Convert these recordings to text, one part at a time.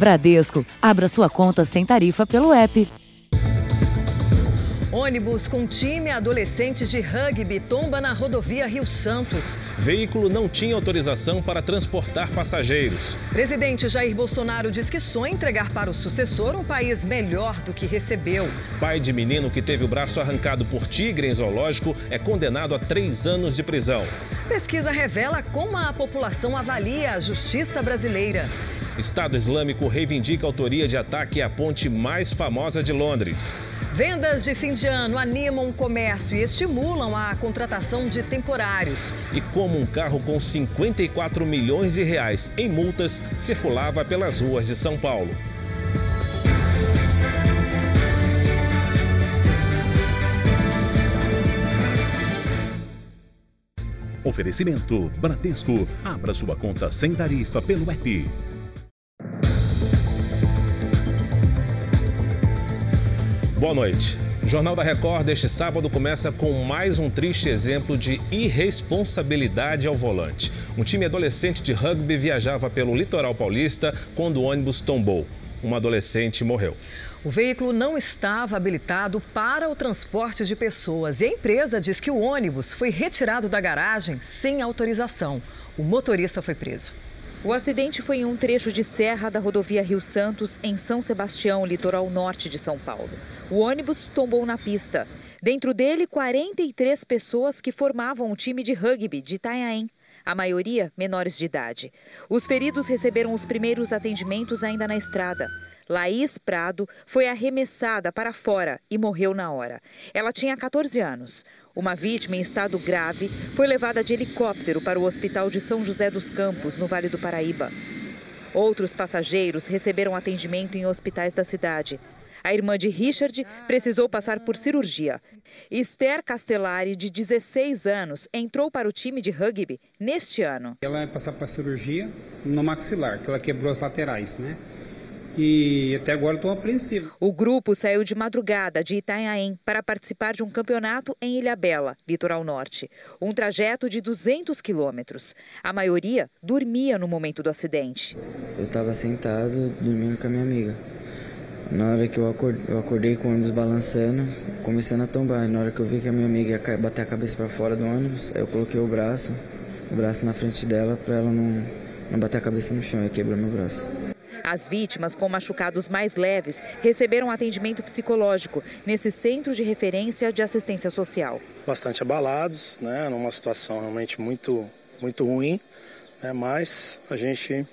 Bradesco, abra sua conta sem tarifa pelo app. Ônibus com time adolescente de rugby tomba na rodovia Rio Santos. Veículo não tinha autorização para transportar passageiros. Presidente Jair Bolsonaro diz que sonha entregar para o sucessor um país melhor do que recebeu. Pai de menino que teve o braço arrancado por tigre em zoológico é condenado a três anos de prisão. Pesquisa revela como a população avalia a justiça brasileira. Estado Islâmico reivindica a autoria de ataque à ponte mais famosa de Londres. Vendas de fim de ano animam o comércio e estimulam a contratação de temporários. E como um carro com 54 milhões de reais em multas circulava pelas ruas de São Paulo. Oferecimento Bradesco. Abra sua conta sem tarifa pelo app. Boa noite. O Jornal da Record deste sábado começa com mais um triste exemplo de irresponsabilidade ao volante. Um time adolescente de rugby viajava pelo litoral paulista quando o ônibus tombou. Uma adolescente morreu. O veículo não estava habilitado para o transporte de pessoas e a empresa diz que o ônibus foi retirado da garagem sem autorização. O motorista foi preso. O acidente foi em um trecho de serra da rodovia Rio Santos, em São Sebastião, litoral norte de São Paulo. O ônibus tombou na pista. Dentro dele, 43 pessoas que formavam o time de rugby de Itanhaém, a maioria menores de idade. Os feridos receberam os primeiros atendimentos ainda na estrada. Laís Prado foi arremessada para fora e morreu na hora. Ela tinha 14 anos. Uma vítima em estado grave foi levada de helicóptero para o Hospital de São José dos Campos, no Vale do Paraíba. Outros passageiros receberam atendimento em hospitais da cidade. A irmã de Richard precisou passar por cirurgia. Esther Castellari, de 16 anos, entrou para o time de rugby neste ano. Ela vai passar para cirurgia no maxilar, que ela quebrou as laterais, né? E até agora estou apreensivo. O grupo saiu de madrugada de Itanhaém para participar de um campeonato em Ilhabela, litoral norte. Um trajeto de 200 quilômetros. A maioria dormia no momento do acidente. Eu estava sentado dormindo com a minha amiga. Na hora que eu acordei, eu acordei com o ônibus balançando, começando a tombar. Na hora que eu vi que a minha amiga ia bater a cabeça para fora do ônibus, eu coloquei o braço, o braço na frente dela para ela não, não bater a cabeça no chão e quebrou meu braço. As vítimas com machucados mais leves receberam atendimento psicológico nesse centro de referência de assistência social. Bastante abalados, né, numa situação realmente muito, muito ruim, né, mas a gente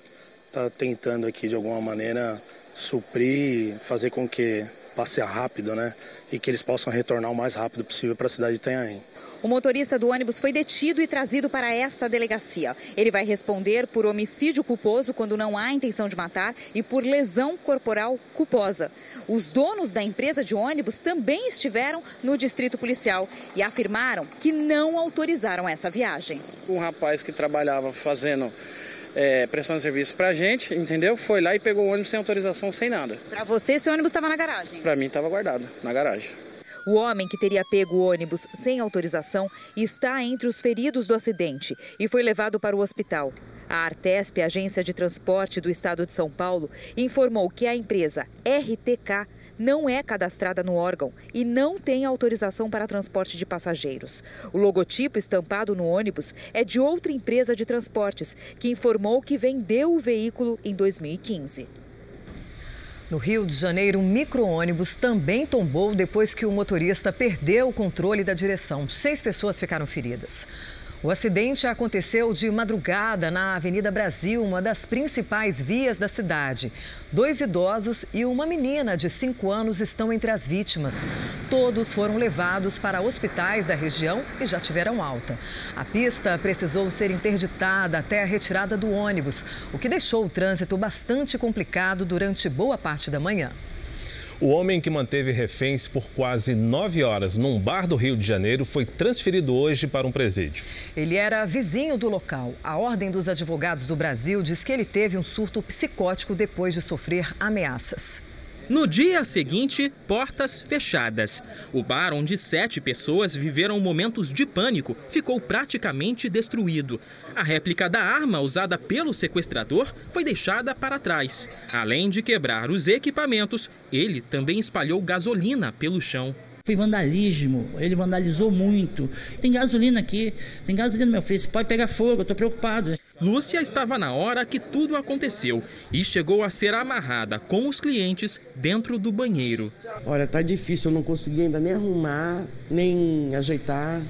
está tentando aqui de alguma maneira suprir, fazer com que passe rápido, né, e que eles possam retornar o mais rápido possível para a cidade de Itanhaém. O motorista do ônibus foi detido e trazido para esta delegacia. Ele vai responder por homicídio culposo quando não há intenção de matar e por lesão corporal culposa. Os donos da empresa de ônibus também estiveram no distrito policial e afirmaram que não autorizaram essa viagem. Um rapaz que trabalhava fazendo é, prestando serviço pra gente, entendeu? Foi lá e pegou o ônibus sem autorização, sem nada. Para você, esse ônibus estava na garagem? Para mim, estava guardado na garagem. O homem que teria pego o ônibus sem autorização está entre os feridos do acidente e foi levado para o hospital. A Artesp, agência de transporte do estado de São Paulo, informou que a empresa RTK não é cadastrada no órgão e não tem autorização para transporte de passageiros. O logotipo estampado no ônibus é de outra empresa de transportes, que informou que vendeu o veículo em 2015. No Rio de Janeiro, um micro-ônibus também tombou depois que o motorista perdeu o controle da direção. Seis pessoas ficaram feridas. O acidente aconteceu de madrugada na Avenida Brasil, uma das principais vias da cidade. Dois idosos e uma menina de 5 anos estão entre as vítimas. Todos foram levados para hospitais da região e já tiveram alta. A pista precisou ser interditada até a retirada do ônibus, o que deixou o trânsito bastante complicado durante boa parte da manhã. O homem que manteve reféns por quase nove horas num bar do Rio de Janeiro foi transferido hoje para um presídio. Ele era vizinho do local. A Ordem dos Advogados do Brasil diz que ele teve um surto psicótico depois de sofrer ameaças. No dia seguinte, portas fechadas. O bar onde sete pessoas viveram momentos de pânico ficou praticamente destruído. A réplica da arma usada pelo sequestrador foi deixada para trás. Além de quebrar os equipamentos, ele também espalhou gasolina pelo chão. Foi vandalismo, ele vandalizou muito. Tem gasolina aqui, tem gasolina no meu filho, pode pegar fogo, eu tô preocupado. Lúcia estava na hora que tudo aconteceu e chegou a ser amarrada com os clientes dentro do banheiro. Olha, tá difícil, eu não consegui ainda nem arrumar, nem ajeitar,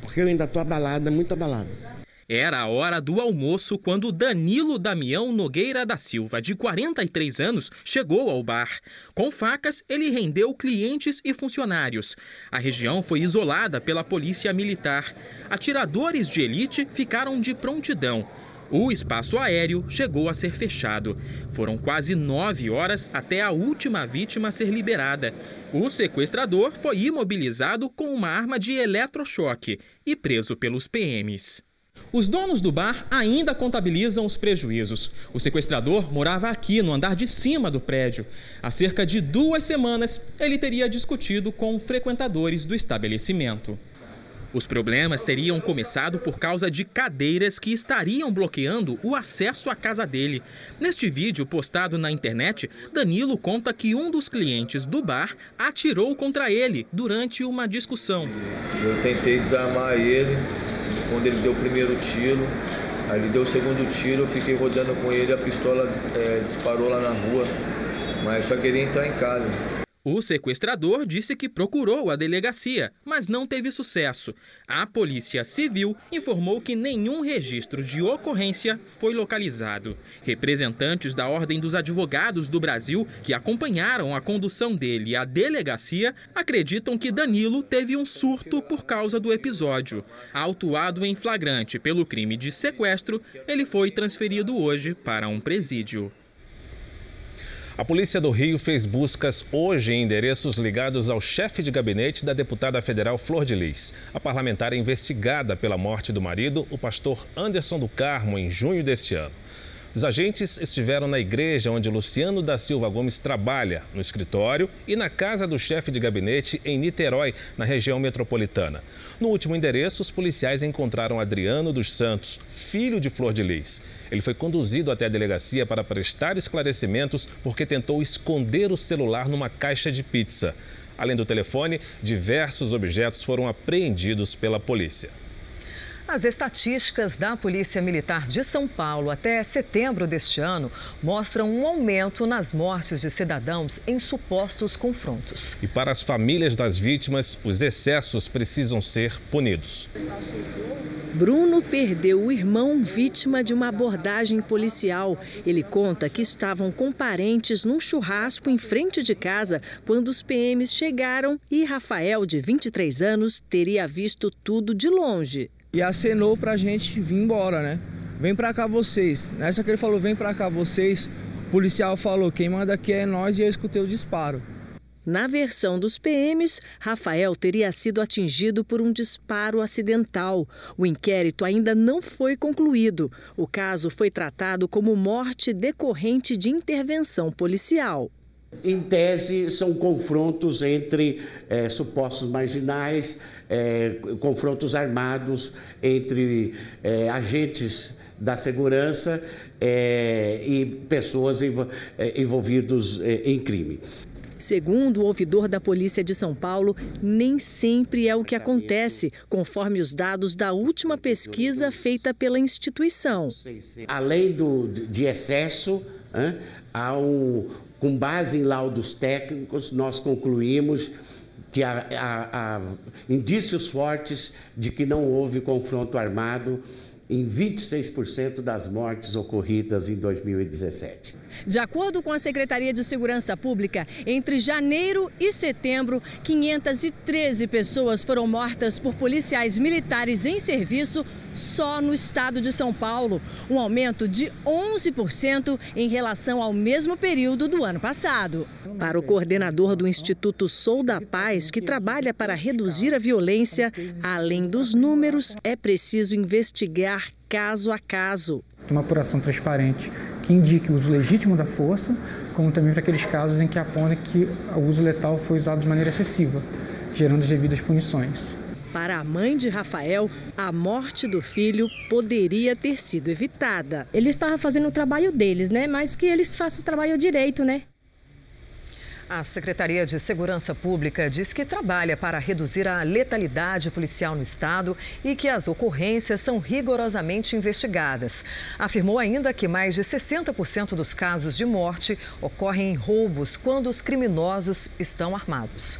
porque eu ainda tô abalada, muito abalada. Era a hora do almoço quando Danilo Damião Nogueira da Silva, de 43 anos, chegou ao bar. Com facas, ele rendeu clientes e funcionários. A região foi isolada pela polícia militar. Atiradores de elite ficaram de prontidão. O espaço aéreo chegou a ser fechado. Foram quase nove horas até a última vítima ser liberada. O sequestrador foi imobilizado com uma arma de eletrochoque e preso pelos PMs. Os donos do bar ainda contabilizam os prejuízos. O sequestrador morava aqui, no andar de cima do prédio. Há cerca de duas semanas, ele teria discutido com frequentadores do estabelecimento. Os problemas teriam começado por causa de cadeiras que estariam bloqueando o acesso à casa dele. Neste vídeo postado na internet, Danilo conta que um dos clientes do bar atirou contra ele durante uma discussão. Eu tentei desarmar ele, quando ele deu o primeiro tiro, aí ele deu o segundo tiro, eu fiquei rodando com ele, a pistola é, disparou lá na rua, mas só queria entrar em casa. O sequestrador disse que procurou a delegacia, mas não teve sucesso. A Polícia Civil informou que nenhum registro de ocorrência foi localizado. Representantes da Ordem dos Advogados do Brasil, que acompanharam a condução dele à delegacia, acreditam que Danilo teve um surto por causa do episódio. Autuado em flagrante pelo crime de sequestro, ele foi transferido hoje para um presídio. A Polícia do Rio fez buscas hoje em endereços ligados ao chefe de gabinete da deputada federal Flor de Lis. A parlamentar é investigada pela morte do marido, o pastor Anderson do Carmo, em junho deste ano. Os agentes estiveram na igreja onde Luciano da Silva Gomes trabalha, no escritório e na casa do chefe de gabinete em Niterói, na região metropolitana. No último endereço, os policiais encontraram Adriano dos Santos, filho de Flor de Lis. Ele foi conduzido até a delegacia para prestar esclarecimentos porque tentou esconder o celular numa caixa de pizza. Além do telefone, diversos objetos foram apreendidos pela polícia. As estatísticas da Polícia Militar de São Paulo até setembro deste ano mostram um aumento nas mortes de cidadãos em supostos confrontos. E para as famílias das vítimas, os excessos precisam ser punidos. Bruno perdeu o irmão vítima de uma abordagem policial. Ele conta que estavam com parentes num churrasco em frente de casa quando os PMs chegaram e Rafael, de 23 anos, teria visto tudo de longe e acenou pra gente vir embora, né? Vem pra cá vocês. Nessa que ele falou, vem pra cá vocês, o policial falou, quem manda aqui é nós e eu escutei o disparo. Na versão dos PMs, Rafael teria sido atingido por um disparo acidental. O inquérito ainda não foi concluído. O caso foi tratado como morte decorrente de intervenção policial. Em tese, são confrontos entre é, supostos marginais, é, confrontos armados entre é, agentes da segurança e pessoas envolvidas em crime. Segundo o ouvidor da Polícia de São Paulo, nem sempre é o que acontece, conforme os dados da última pesquisa feita pela instituição. Além do, de excesso, um, com base em laudos técnicos, nós concluímos que há, há, há, indícios fortes de que não houve confronto armado em 26% das mortes ocorridas em 2017. De acordo com a Secretaria de Segurança Pública, entre janeiro e setembro, 513 pessoas foram mortas por policiais militares em serviço só no estado de São Paulo, um aumento de 11% em relação ao mesmo período do ano passado. Para o coordenador do Instituto Sou da Paz, que trabalha para reduzir a violência, além dos números, é preciso investigar caso a caso. Uma apuração transparente que que indique o uso legítimo da força, como também para aqueles casos em que aponta que o uso letal foi usado de maneira excessiva, gerando as devidas punições. Para a mãe de Rafael, a morte do filho poderia ter sido evitada. Ele estava fazendo o trabalho deles, né? Mas que eles façam o trabalho direito, né? A Secretaria de Segurança Pública diz que trabalha para reduzir a letalidade policial no estado e que as ocorrências são rigorosamente investigadas. Afirmou ainda que mais de 60% dos casos de morte ocorrem em roubos quando os criminosos estão armados.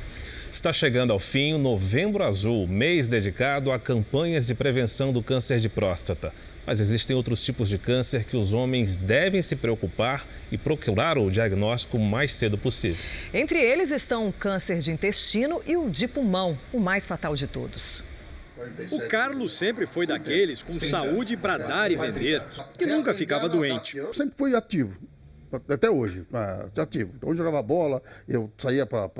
Está chegando ao fim o Novembro Azul, mês dedicado a campanhas de prevenção do câncer de próstata. Mas existem outros tipos de câncer que os homens devem se preocupar e procurar o diagnóstico o mais cedo possível. Entre eles estão o câncer de intestino e o de pulmão, o mais fatal de todos. O Carlos sempre foi daqueles com saúde para dar e vender, que nunca ficava doente. Sempre fui ativo, até hoje, ativo. Então eu jogava bola, eu saía para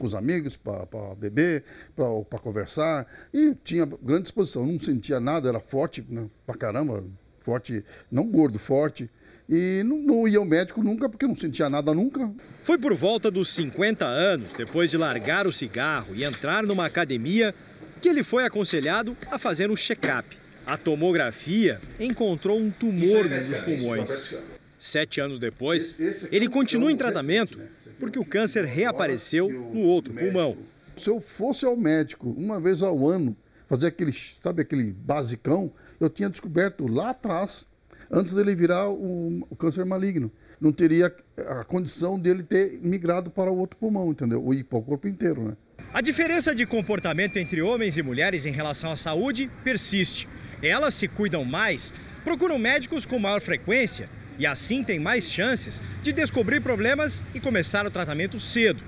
com os amigos para beber, para conversar. E tinha grande disposição. Não sentia nada, era forte né, pra caramba. Forte, não gordo, forte. E não, não, ia ao médico nunca, porque não sentia nada nunca. Foi por volta dos 50 anos, depois de largar o cigarro e entrar numa academia, que ele foi aconselhado a fazer um check-up. A tomografia encontrou um tumor nos pulmões. Sete anos depois, ele continua em tratamento porque o câncer reapareceu no outro pulmão. Se eu fosse ao médico uma vez ao ano, fazer aquele, sabe, aquele basicão, eu tinha descoberto lá atrás, antes dele virar o, o câncer maligno. Não teria a condição dele ter migrado para o outro pulmão, entendeu? Ou ir para o corpo inteiro, né? A diferença de comportamento entre homens e mulheres em relação à saúde persiste. Elas se cuidam mais, procuram médicos com maior frequência e assim tem mais chances de descobrir problemas e começar o tratamento cedo.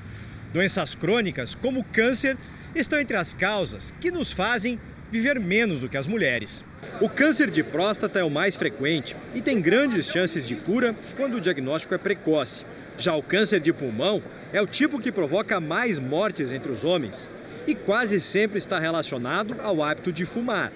Doenças crônicas, como câncer, estão entre as causas que nos fazem viver menos do que as mulheres. O câncer de próstata é o mais frequente e tem grandes chances de cura quando o diagnóstico é precoce. Já o câncer de pulmão é o tipo que provoca mais mortes entre os homens e quase sempre está relacionado ao hábito de fumar.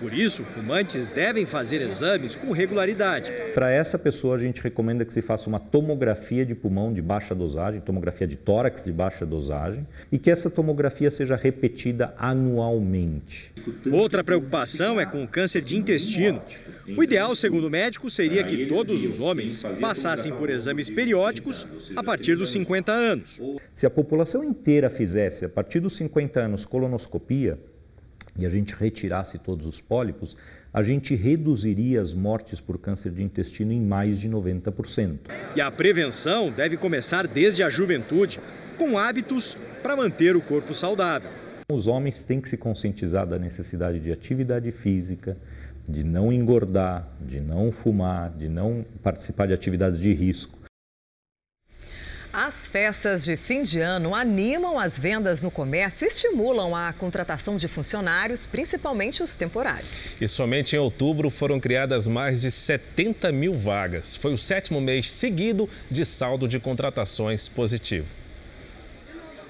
Por isso, fumantes devem fazer exames com regularidade. Para essa pessoa, a gente recomenda que se faça uma tomografia de pulmão de baixa dosagem, tomografia de tórax de baixa dosagem, e que essa tomografia seja repetida anualmente. Outra preocupação é com o câncer de intestino. O ideal, segundo o médico, seria que todos os homens passassem por exames periódicos a partir dos 50 anos. Se a população inteira fizesse, a partir dos 50 anos, colonoscopia, e a gente retirasse todos os pólipos, a gente reduziria as mortes por câncer de intestino em mais de 90%. E a prevenção deve começar desde a juventude, com hábitos para manter o corpo saudável. Os homens têm que se conscientizar da necessidade de atividade física, de não engordar, de não fumar, de não participar de atividades de risco. As festas de fim de ano animam as vendas no comércio e estimulam a contratação de funcionários, principalmente os temporários. E somente em outubro foram criadas mais de 70 mil vagas. Foi o sétimo mês seguido de saldo de contratações positivo.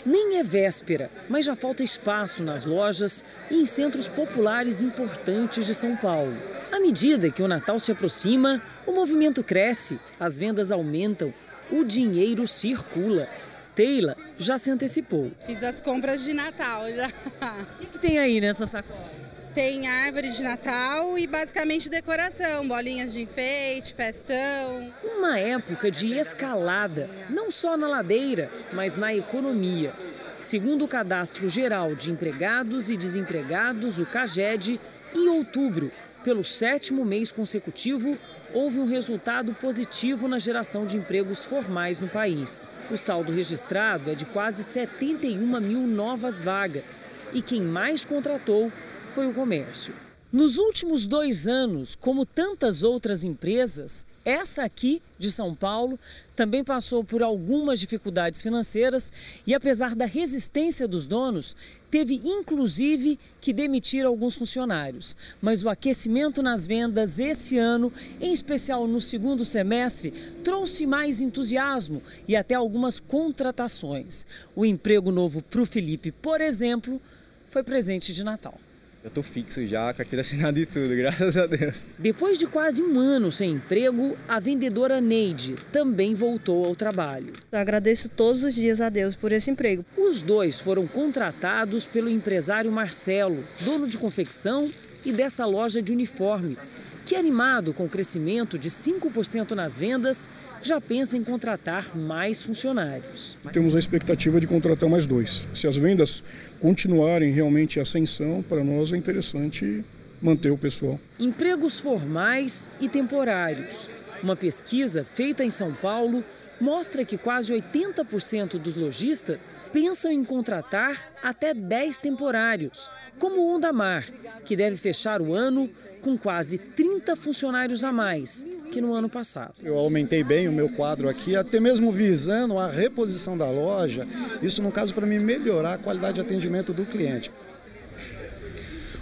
Nem é véspera, mas já falta espaço nas lojas e em centros populares importantes de São Paulo. À medida que o Natal se aproxima, o movimento cresce, as vendas aumentam o dinheiro circula. Teila já se antecipou. Fiz as compras de Natal já. O que, que tem aí nessa sacola? Tem árvore de Natal e basicamente decoração, bolinhas de enfeite, festão. Uma época de escalada, não só na ladeira, mas na economia. Segundo o Cadastro Geral de Empregados e Desempregados, o CAGED, em outubro, pelo sétimo mês consecutivo, houve um resultado positivo na geração de empregos formais no país. O saldo registrado é de quase 71 mil novas vagas e quem mais contratou foi o comércio. Nos últimos dois anos, como tantas outras empresas, essa aqui de São Paulo também passou por algumas dificuldades financeiras e, apesar da resistência dos donos, teve inclusive que demitir alguns funcionários. Mas o aquecimento nas vendas esse ano, em especial no segundo semestre, trouxe mais entusiasmo e até algumas contratações. O emprego novo para o Felipe, por exemplo, foi presente de Natal. Eu tô fixo já, carteira assinada e tudo, graças a Deus. Depois de quase um ano sem emprego, a vendedora Neide também voltou ao trabalho. Eu agradeço todos os dias a Deus por esse emprego. Os dois foram contratados pelo empresário Marcelo, dono de confecção e dessa loja de uniformes, que animado com o crescimento de 5% nas vendas, já pensa em contratar mais funcionários. Temos a expectativa de contratar mais dois. Se as vendas continuarem realmente em ascensão, para nós é interessante manter o pessoal. Empregos formais e temporários. Uma pesquisa feita em São Paulo mostra que quase 80% dos lojistas pensam em contratar até 10 temporários, como o Ondamar, que deve fechar o ano com quase 30 funcionários a mais que no ano passado. Eu aumentei bem o meu quadro aqui, até mesmo visando a reposição da loja, isso no caso para mim melhorar a qualidade de atendimento do cliente.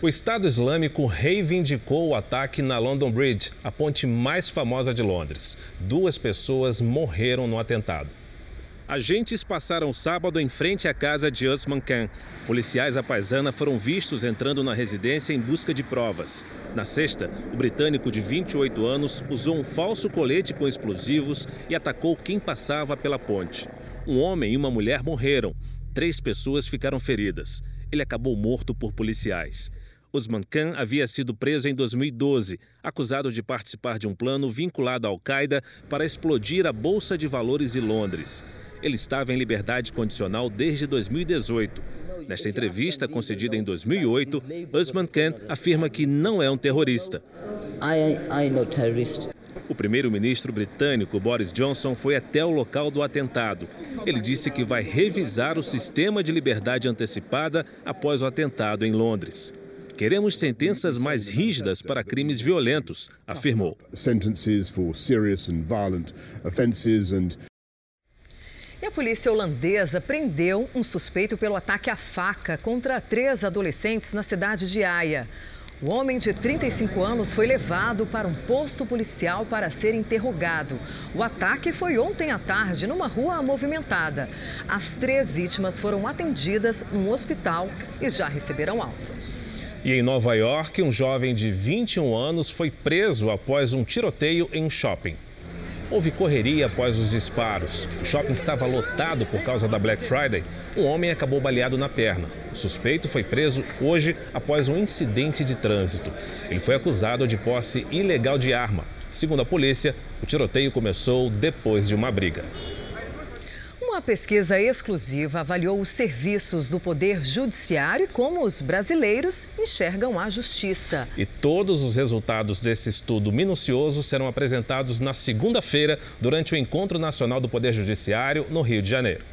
O Estado Islâmico reivindicou o ataque na London Bridge, a ponte mais famosa de Londres. Duas pessoas morreram no atentado. Agentes passaram sábado em frente à casa de Usman Khan. Policiais à paisana foram vistos entrando na residência em busca de provas. Na sexta, o britânico de 28 anos usou um falso colete com explosivos e atacou quem passava pela ponte. Um homem e uma mulher morreram. Três pessoas ficaram feridas. Ele acabou morto por policiais. Usman Khan havia sido preso em 2012, acusado de participar de um plano vinculado à Al-Qaeda para explodir a Bolsa de Valores de Londres. Ele estava em liberdade condicional desde 2018. Nesta entrevista, concedida em 2008, Usman Khan afirma que não é um terrorista. O primeiro-ministro britânico Boris Johnson foi até o local do atentado. Ele disse que vai revisar o sistema de liberdade antecipada após o atentado em Londres. Queremos sentenças mais rígidas para crimes violentos, afirmou. Sentences for serious and violent offences and e a polícia holandesa prendeu um suspeito pelo ataque à faca contra três adolescentes na cidade de Haia. O homem de 35 anos foi levado para um posto policial para ser interrogado. O ataque foi ontem à tarde numa rua movimentada. As três vítimas foram atendidas no hospital e já receberam alta. E em Nova York, um jovem de 21 anos foi preso após um tiroteio em shopping. Houve correria após os disparos. O shopping estava lotado por causa da Black Friday. Um homem acabou baleado na perna. O suspeito foi preso hoje após um incidente de trânsito. Ele foi acusado de posse ilegal de arma. Segundo a polícia, o tiroteio começou depois de uma briga. Uma pesquisa exclusiva avaliou os serviços do Poder Judiciário e como os brasileiros enxergam a justiça. E todos os resultados desse estudo minucioso serão apresentados na segunda-feira, durante o Encontro Nacional do Poder Judiciário, no Rio de Janeiro.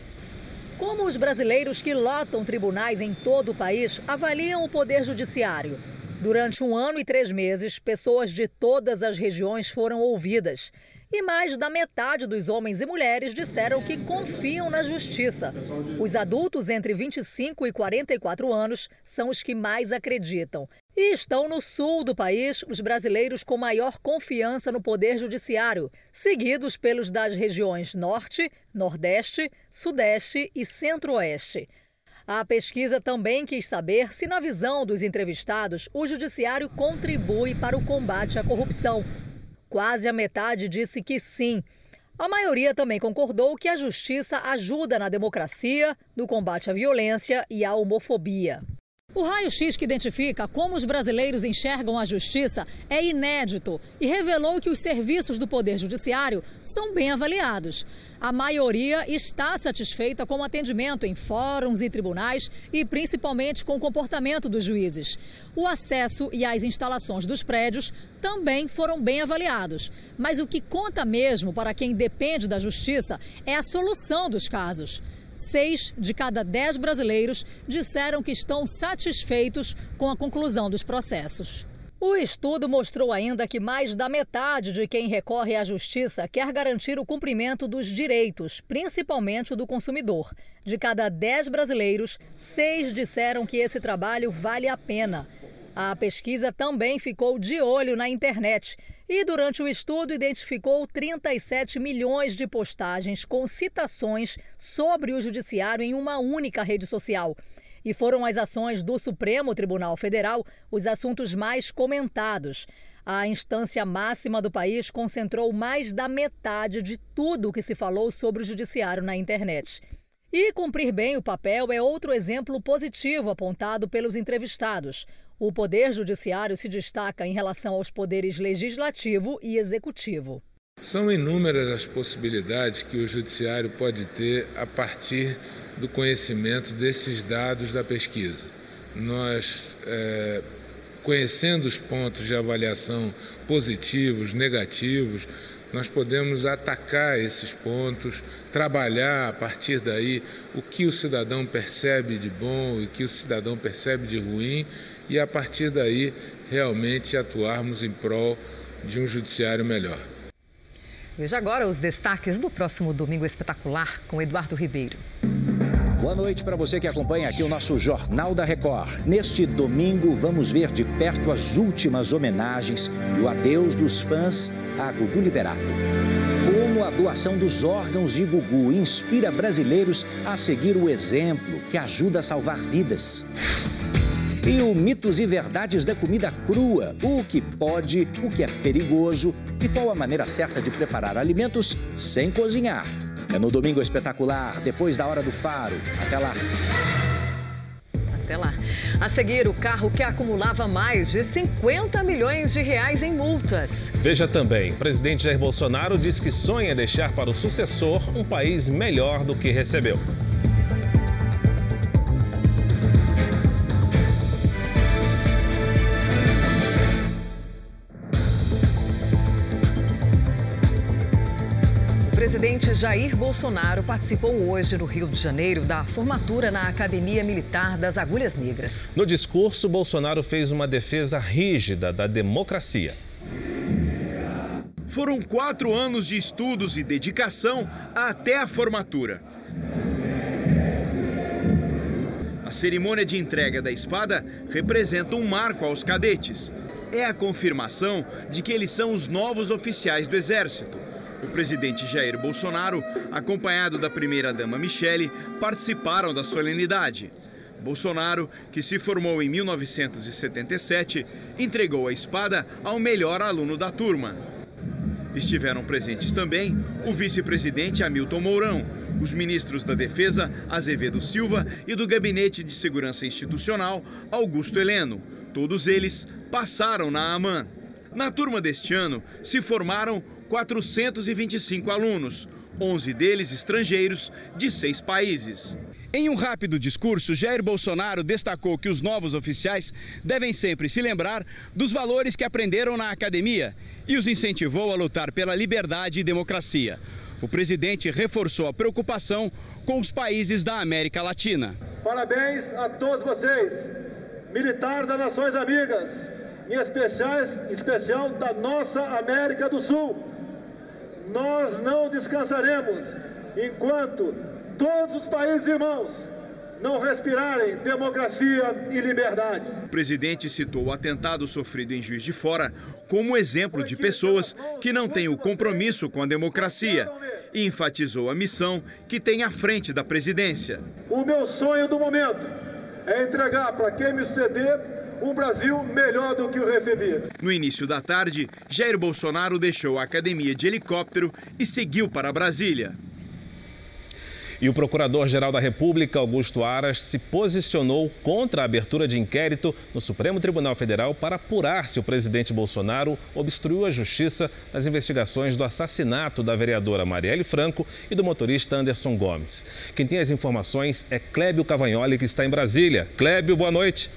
Como os brasileiros que lotam tribunais em todo o país avaliam o Poder Judiciário? Durante um ano e três meses, pessoas de todas as regiões foram ouvidas e mais da metade dos homens e mulheres disseram que confiam na justiça. Os adultos entre 25 e 44 anos são os que mais acreditam. E estão no sul do país os brasileiros com maior confiança no Poder Judiciário, seguidos pelos das regiões Norte, Nordeste, Sudeste e Centro-Oeste. A pesquisa também quis saber se, na visão dos entrevistados, o Judiciário contribui para o combate à corrupção. Quase a metade disse que sim. A maioria também concordou que a justiça ajuda na democracia, no combate à violência e à homofobia. O raio-x que identifica como os brasileiros enxergam a justiça é inédito e revelou que os serviços do Poder Judiciário são bem avaliados. A maioria está satisfeita com o atendimento em fóruns e tribunais e principalmente com o comportamento dos juízes. O acesso e as instalações dos prédios também foram bem avaliados. Mas o que conta mesmo para quem depende da justiça é a solução dos casos. Seis de cada dez brasileiros disseram que estão satisfeitos com a conclusão dos processos. O estudo mostrou ainda que mais da metade de quem recorre à justiça quer garantir o cumprimento dos direitos, principalmente o do consumidor. De cada dez brasileiros, seis disseram que esse trabalho vale a pena. A pesquisa também ficou de olho na internet e, durante o estudo, identificou 37 milhões de postagens com citações sobre o judiciário em uma única rede social. E foram as ações do Supremo Tribunal Federal os assuntos mais comentados. A instância máxima do país concentrou mais da metade de tudo o que se falou sobre o judiciário na internet. E cumprir bem o papel é outro exemplo positivo apontado pelos entrevistados. O Poder Judiciário se destaca em relação aos poderes legislativo e executivo. São inúmeras as possibilidades que o Judiciário pode ter a partir do conhecimento desses dados da pesquisa. Nós, é, conhecendo os pontos de avaliação positivos, negativos, nós podemos atacar esses pontos, trabalhar a partir daí o que o cidadão percebe de bom e o que o cidadão percebe de ruim e a partir daí realmente atuarmos em prol de um judiciário melhor. Veja agora os destaques do próximo Domingo Espetacular com Eduardo Ribeiro. Boa noite para você que acompanha aqui o nosso Jornal da Record. Neste domingo, vamos ver de perto as últimas homenagens e o adeus dos fãs a Gugu Liberato. Como a doação dos órgãos de Gugu inspira brasileiros a seguir o exemplo que ajuda a salvar vidas. E o mitos e verdades da comida crua, o que pode, o que é perigoso e qual a maneira certa de preparar alimentos sem cozinhar. É no Domingo Espetacular, depois da Hora do Faro. Até lá. Até lá. A seguir, o carro que acumulava mais de 50 milhões de reais em multas. Veja também, presidente Jair Bolsonaro diz que sonha deixar para o sucessor um país melhor do que recebeu. Presidente Jair Bolsonaro participou hoje no Rio de Janeiro da formatura na Academia Militar das Agulhas Negras. No discurso, Bolsonaro fez uma defesa rígida da democracia. Foram quatro anos de estudos e dedicação até a formatura. A cerimônia de entrega da espada representa um marco aos cadetes. É a confirmação de que eles são os novos oficiais do Exército. O presidente Jair Bolsonaro, acompanhado da primeira-dama Michele, participaram da solenidade. Bolsonaro, que se formou em 1977, entregou a espada ao melhor aluno da turma. Estiveram presentes também o vice-presidente Hamilton Mourão, os ministros da Defesa Azevedo Silva e do Gabinete de Segurança Institucional Augusto Heleno. Todos eles passaram na AMAN. Na turma deste ano se formaram 425 alunos, 11 deles estrangeiros de seis países. Em um rápido discurso, Jair Bolsonaro destacou que os novos oficiais devem sempre se lembrar dos valores que aprenderam na academia e os incentivou a lutar pela liberdade e democracia. O presidente reforçou a preocupação com os países da América Latina. Parabéns a todos vocês, militar das Nações Amigas, em especial, em especial da nossa América do Sul. Nós não descansaremos enquanto todos os países irmãos não respirarem democracia e liberdade. O presidente citou o atentado sofrido em Juiz de Fora como exemplo de pessoas que não têm o compromisso com a democracia e enfatizou a missão que tem à frente da presidência. O meu sonho do momento é entregar para quem me suceder um Brasil melhor do que o recebi. No início da tarde, Jair Bolsonaro deixou a academia de helicóptero e seguiu para Brasília. E o Procurador-Geral da República, Augusto Aras, se posicionou contra a abertura de inquérito no Supremo Tribunal Federal para apurar se o presidente Bolsonaro obstruiu a justiça nas investigações do assassinato da vereadora Marielle Franco e do motorista Anderson Gomes. Quem tem as informações é Clébio Cavagnoli, que está em Brasília. Clébio, boa noite.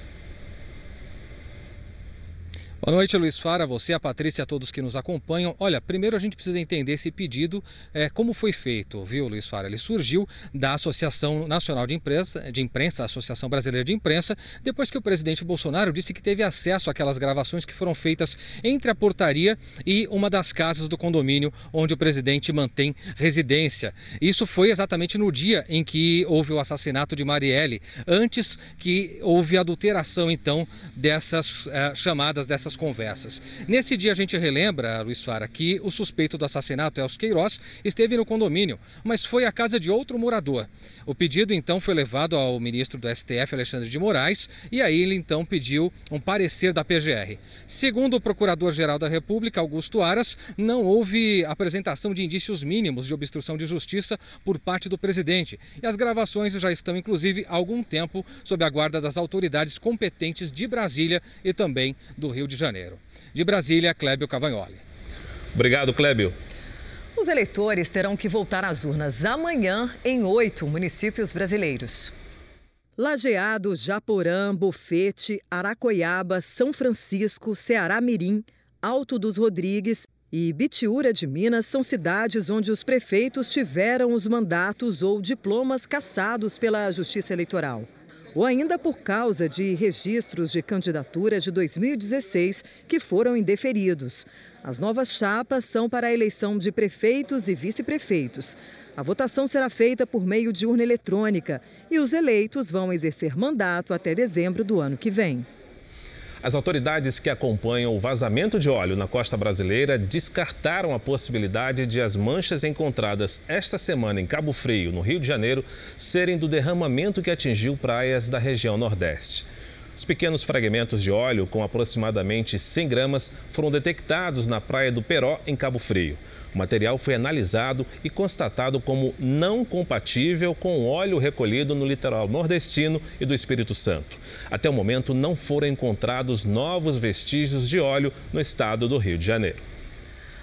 Boa noite, Luiz Fara, você, a Patrícia, a todos que nos acompanham. Olha, primeiro a gente precisa entender esse pedido, é, como foi feito, viu, Luiz Fara? Ele surgiu da Associação Nacional de Imprensa, de Imprensa, Associação Brasileira de Imprensa, depois que o presidente Bolsonaro disse que teve acesso àquelas gravações que foram feitas entre a portaria e uma das casas do condomínio onde o presidente mantém residência. Isso foi exatamente no dia em que houve o assassinato de Marielle, antes que houve adulteração, então, dessas é, chamadas, dessas conversas. Nesse dia a gente relembra, Luiz Fara, que o suspeito do assassinato, Elcio Queiroz, esteve no condomínio, mas foi à casa de outro morador. O pedido então foi levado ao ministro do STF, Alexandre de Moraes, e aí ele então pediu um parecer da PGR. Segundo o Procurador-Geral da República, Augusto Aras, não houve apresentação de indícios mínimos de obstrução de justiça por parte do presidente. E as gravações já estão, inclusive, há algum tempo sob a guarda das autoridades competentes de Brasília e também do Rio de Janeiro. De Brasília, Clébio Cavagnoli. Obrigado, Clébio. Os eleitores terão que voltar às urnas amanhã em oito municípios brasileiros. Lajeado, Japorã, Bofete, Aracoiaba, São Francisco, Ceará Mirim, Alto dos Rodrigues e Bitiúra de Minas são cidades onde os prefeitos tiveram os mandatos ou diplomas cassados pela Justiça Eleitoral. Ou ainda por causa de registros de candidatura de 2016 que foram indeferidos. As novas chapas são para a eleição de prefeitos e vice-prefeitos. A votação será feita por meio de urna eletrônica e os eleitos vão exercer mandato até dezembro do ano que vem. As autoridades que acompanham o vazamento de óleo na costa brasileira descartaram a possibilidade de as manchas encontradas esta semana em Cabo Frio, no Rio de Janeiro, serem do derramamento que atingiu praias da região Nordeste. Os pequenos fragmentos de óleo, com aproximadamente 100 gramas, foram detectados na praia do Peró, em Cabo Frio. O material foi analisado e constatado como não compatível com o óleo recolhido no litoral nordestino e do Espírito Santo. Até o momento, não foram encontrados novos vestígios de óleo no estado do Rio de Janeiro.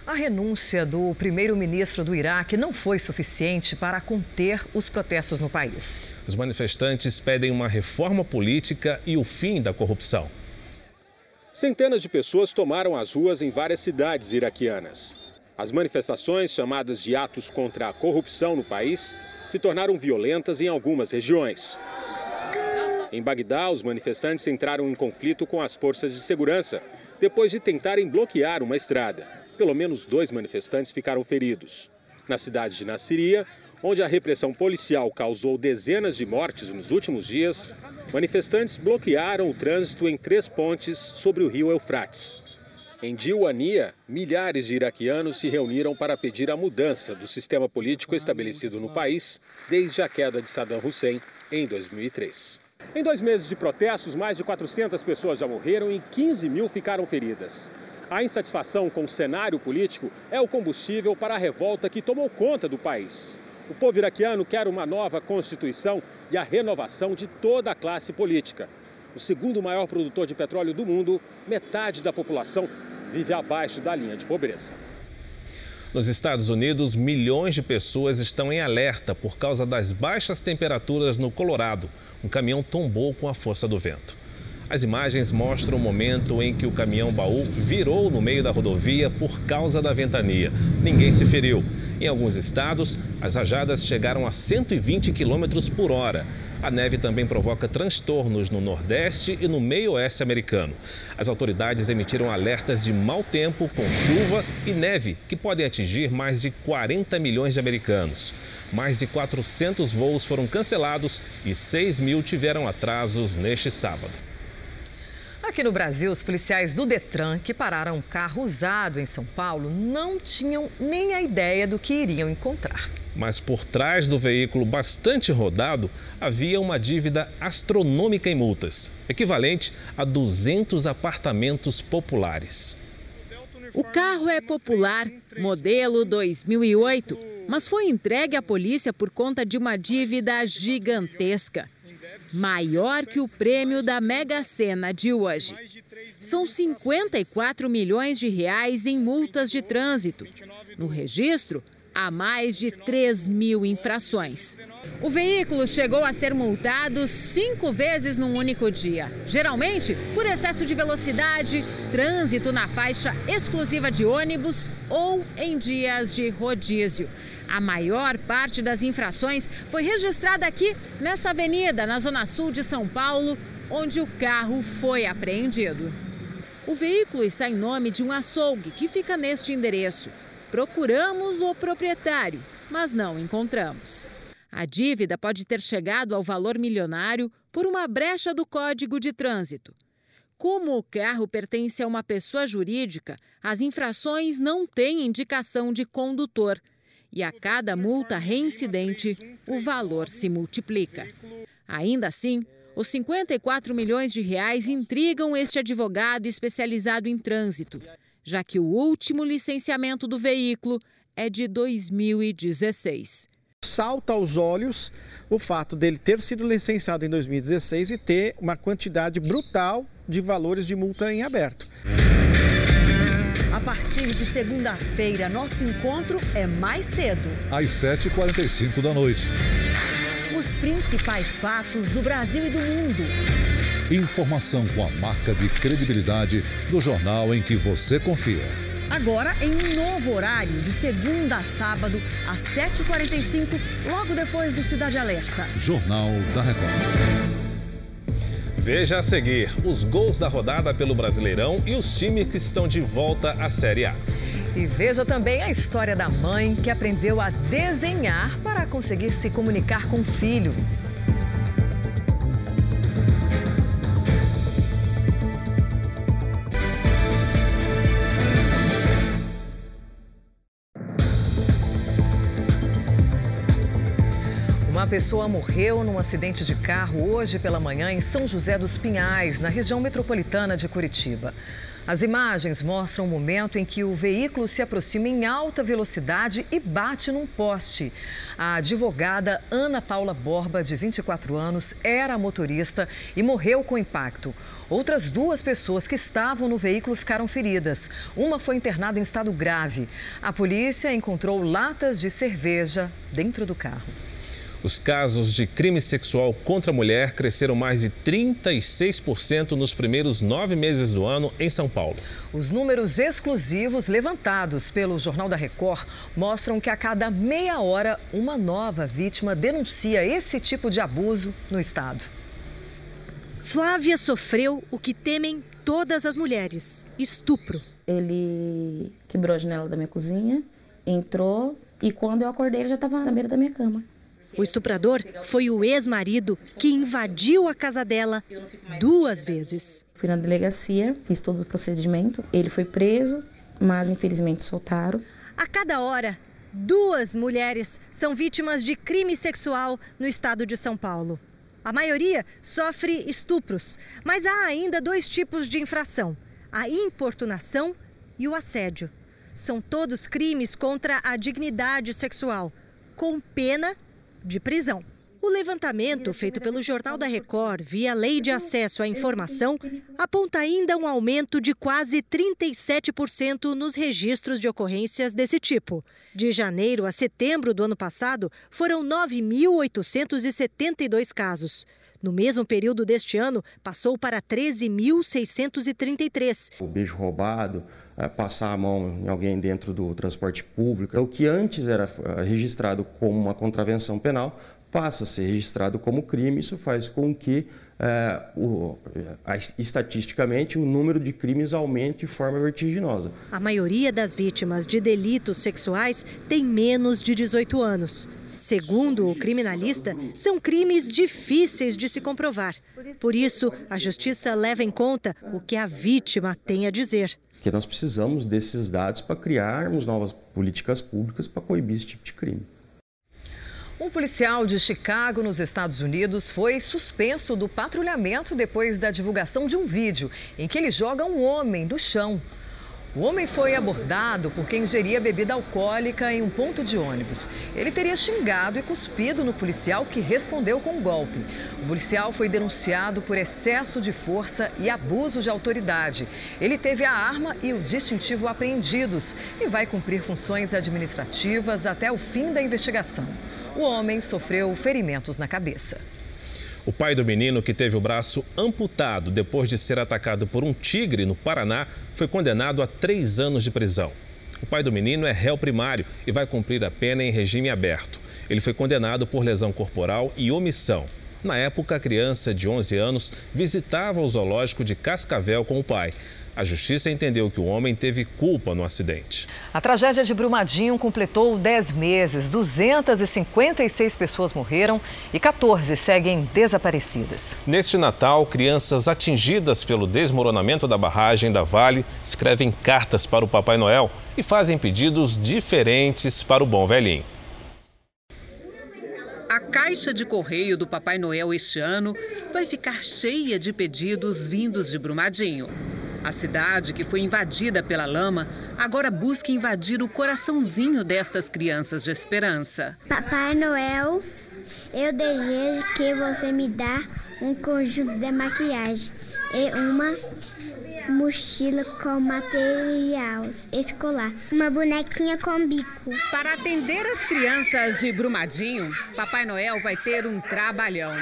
A renúncia do primeiro-ministro do Iraque não foi suficiente para conter os protestos no país. Os manifestantes pedem uma reforma política e o fim da corrupção. Centenas de pessoas tomaram as ruas em várias cidades iraquianas. As manifestações, chamadas de atos contra a corrupção no país, se tornaram violentas em algumas regiões. Em Bagdá, os manifestantes entraram em conflito com as forças de segurança depois de tentarem bloquear uma estrada. Pelo menos dois manifestantes ficaram feridos. Na cidade de Nassiria, onde a repressão policial causou dezenas de mortes nos últimos dias, manifestantes bloquearam o trânsito em três pontes sobre o rio Eufrates. Em Diwania, milhares de iraquianos se reuniram para pedir a mudança do sistema político estabelecido no país desde a queda de Saddam Hussein em 2003. Em dois meses de protestos, mais de 400 pessoas já morreram e 15 mil ficaram feridas. A insatisfação com o cenário político é o combustível para a revolta que tomou conta do país. O povo iraquiano quer uma nova constituição e a renovação de toda a classe política. O segundo maior produtor de petróleo do mundo, metade da população vive abaixo da linha de pobreza. Nos Estados Unidos, milhões de pessoas estão em alerta por causa das baixas temperaturas no Colorado. Um caminhão tombou com a força do vento. As imagens mostram o momento em que o caminhão baú virou no meio da rodovia por causa da ventania. Ninguém se feriu. Em alguns estados, as rajadas chegaram a 120 km por hora. A neve também provoca transtornos no Nordeste e no meio-oeste americano. As autoridades emitiram alertas de mau tempo com chuva e neve, que podem atingir mais de 40 milhões de americanos. Mais de 400 voos foram cancelados e 6 mil tiveram atrasos neste sábado. Aqui no Brasil, os policiais do Detran que pararam um carro usado em São Paulo não tinham nem a ideia do que iriam encontrar. Mas por trás do veículo bastante rodado havia uma dívida astronômica em multas, equivalente a 200 apartamentos populares. O carro é popular, modelo 2008, mas foi entregue à polícia por conta de uma dívida gigantesca maior que o prêmio da Mega Sena de hoje. São 54 milhões de reais em multas de trânsito. No registro, há mais de 3 mil infrações. O veículo chegou a ser multado cinco vezes num único dia. Geralmente por excesso de velocidade, trânsito na faixa exclusiva de ônibus ou em dias de rodízio. A maior parte das infrações foi registrada aqui nessa avenida, na zona sul de São Paulo, onde o carro foi apreendido. O veículo está em nome de um açougue que fica neste endereço. Procuramos o proprietário, mas não encontramos. A dívida pode ter chegado ao valor milionário por uma brecha do Código de Trânsito. Como o carro pertence a uma pessoa jurídica, as infrações não têm indicação de condutor. E a cada multa reincidente, o valor se multiplica. Ainda assim, os 54 milhões de reais intrigam este advogado especializado em trânsito, já que o último licenciamento do veículo é de 2016. Salta aos olhos o fato dele ter sido licenciado em 2016 e ter uma quantidade brutal de valores de multa em aberto. A partir de segunda-feira, nosso encontro é mais cedo. Às 7h45 da noite. Os principais fatos do Brasil e do mundo. Informação com a marca de credibilidade do jornal em que você confia. Agora em um novo horário, de segunda a sábado, às 7h45, logo depois do Cidade Alerta. Jornal da Record. Veja a seguir os gols da rodada pelo Brasileirão e os times que estão de volta à Série A. E veja também a história da mãe que aprendeu a desenhar para conseguir se comunicar com o filho. Uma pessoa morreu num acidente de carro hoje pela manhã em São José dos Pinhais, na região metropolitana de Curitiba. As imagens mostram o momento em que o veículo se aproxima em alta velocidade e bate num poste. A advogada Ana Paula Borba, de 24 anos, era motorista e morreu com impacto. Outras duas pessoas que estavam no veículo ficaram feridas. Uma foi internada em estado grave. A polícia encontrou latas de cerveja dentro do carro. Os casos de crime sexual contra a mulher cresceram mais de 36% nos primeiros nove meses do ano em São Paulo. Os números exclusivos levantados pelo Jornal da Record mostram que a cada meia hora uma nova vítima denuncia esse tipo de abuso no estado. Flávia sofreu o que temem todas as mulheres: estupro. Ele quebrou a janela da minha cozinha, entrou e quando eu acordei ele já estava na beira da minha cama. O estuprador foi o ex-marido que invadiu a casa dela duas vezes. Fui na delegacia, fiz todo o procedimento. Ele foi preso, mas infelizmente soltaram. A cada hora, duas mulheres são vítimas de crime sexual no estado de São Paulo. A maioria sofre estupros, mas há ainda dois tipos de infração: a importunação e o assédio. São todos crimes contra a dignidade sexual, com pena de prisão. O levantamento feito pelo Jornal da Record via Lei de Acesso à Informação aponta ainda um aumento de quase 37% nos registros de ocorrências desse tipo. De janeiro a setembro do ano passado, foram 9.872 casos. No mesmo período deste ano, passou para 13.633. O beijo roubado, passar a mão em alguém dentro do transporte público, o que antes era é, registrado como uma contravenção penal, passa a ser registrado como crime. Isso faz com que, é, o, estatisticamente, o número de crimes aumente de forma vertiginosa. A maioria das vítimas de delitos sexuais tem menos de 18 anos. Segundo o criminalista, são crimes difíceis de se comprovar. Por isso, a justiça leva em conta o que a vítima tem a dizer. Que nós precisamos desses dados para criarmos novas políticas públicas para coibir esse tipo de crime. Um policial de Chicago, nos Estados Unidos, foi suspenso do patrulhamento depois da divulgação de um vídeo em que ele joga um homem do chão. O homem foi abordado porque ingeria bebida alcoólica em um ponto de ônibus. Ele teria xingado e cuspido no policial que respondeu com um golpe. O policial foi denunciado por excesso de força e abuso de autoridade. Ele teve a arma e o distintivo apreendidos e vai cumprir funções administrativas até o fim da investigação. O homem sofreu ferimentos na cabeça. O pai do menino, que teve o braço amputado depois de ser atacado por um tigre no Paraná, foi condenado a três anos de prisão. O pai do menino é réu primário e vai cumprir a pena em regime aberto. Ele foi condenado por lesão corporal e omissão. Na época, a criança de 11 anos visitava o zoológico de Cascavel com o pai. A justiça entendeu que o homem teve culpa no acidente. A tragédia de Brumadinho completou 10 meses. 256 pessoas morreram e 14 seguem desaparecidas. Neste Natal, crianças atingidas pelo desmoronamento da barragem da Vale escrevem cartas para o Papai Noel e fazem pedidos diferentes para o bom velhinho. A caixa de correio do Papai Noel este ano vai ficar cheia de pedidos vindos de Brumadinho. A cidade, que foi invadida pela lama, agora busca invadir o coraçãozinho destas crianças de esperança. Papai Noel, eu desejo que você me dá um conjunto de maquiagem e uma mochila com material escolar, uma bonequinha com bico. Para atender as crianças de Brumadinho, Papai Noel vai ter um trabalhão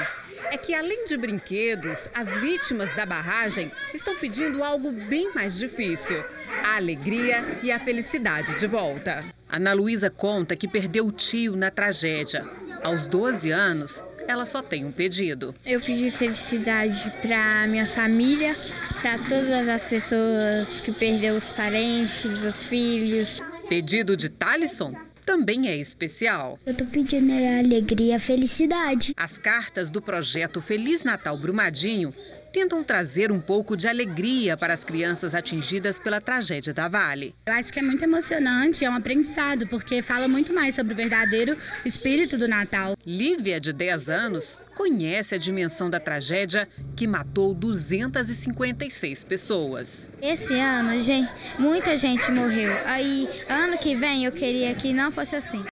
é que, além de brinquedos, as vítimas da barragem estão pedindo algo bem mais difícil: a alegria e a felicidade de volta. Ana Luísa conta que perdeu o tio na tragédia. Aos 12 anos, ela só tem um pedido. Eu pedi felicidade para minha família, para todas as pessoas que perderam os parentes, os filhos. Pedido de Talisson? também é especial. Eu tô pedindo alegria, felicidade. As cartas do projeto Feliz Natal Brumadinho tentam trazer um pouco de alegria para as crianças atingidas pela tragédia da Vale. Eu acho que é muito emocionante, é um aprendizado, porque fala muito mais sobre o verdadeiro espírito do Natal. Lívia, de 10 anos, conhece a dimensão da tragédia que matou 256 pessoas. Esse ano, gente, muita gente morreu. Aí, ano que vem, eu queria que não fosse assim.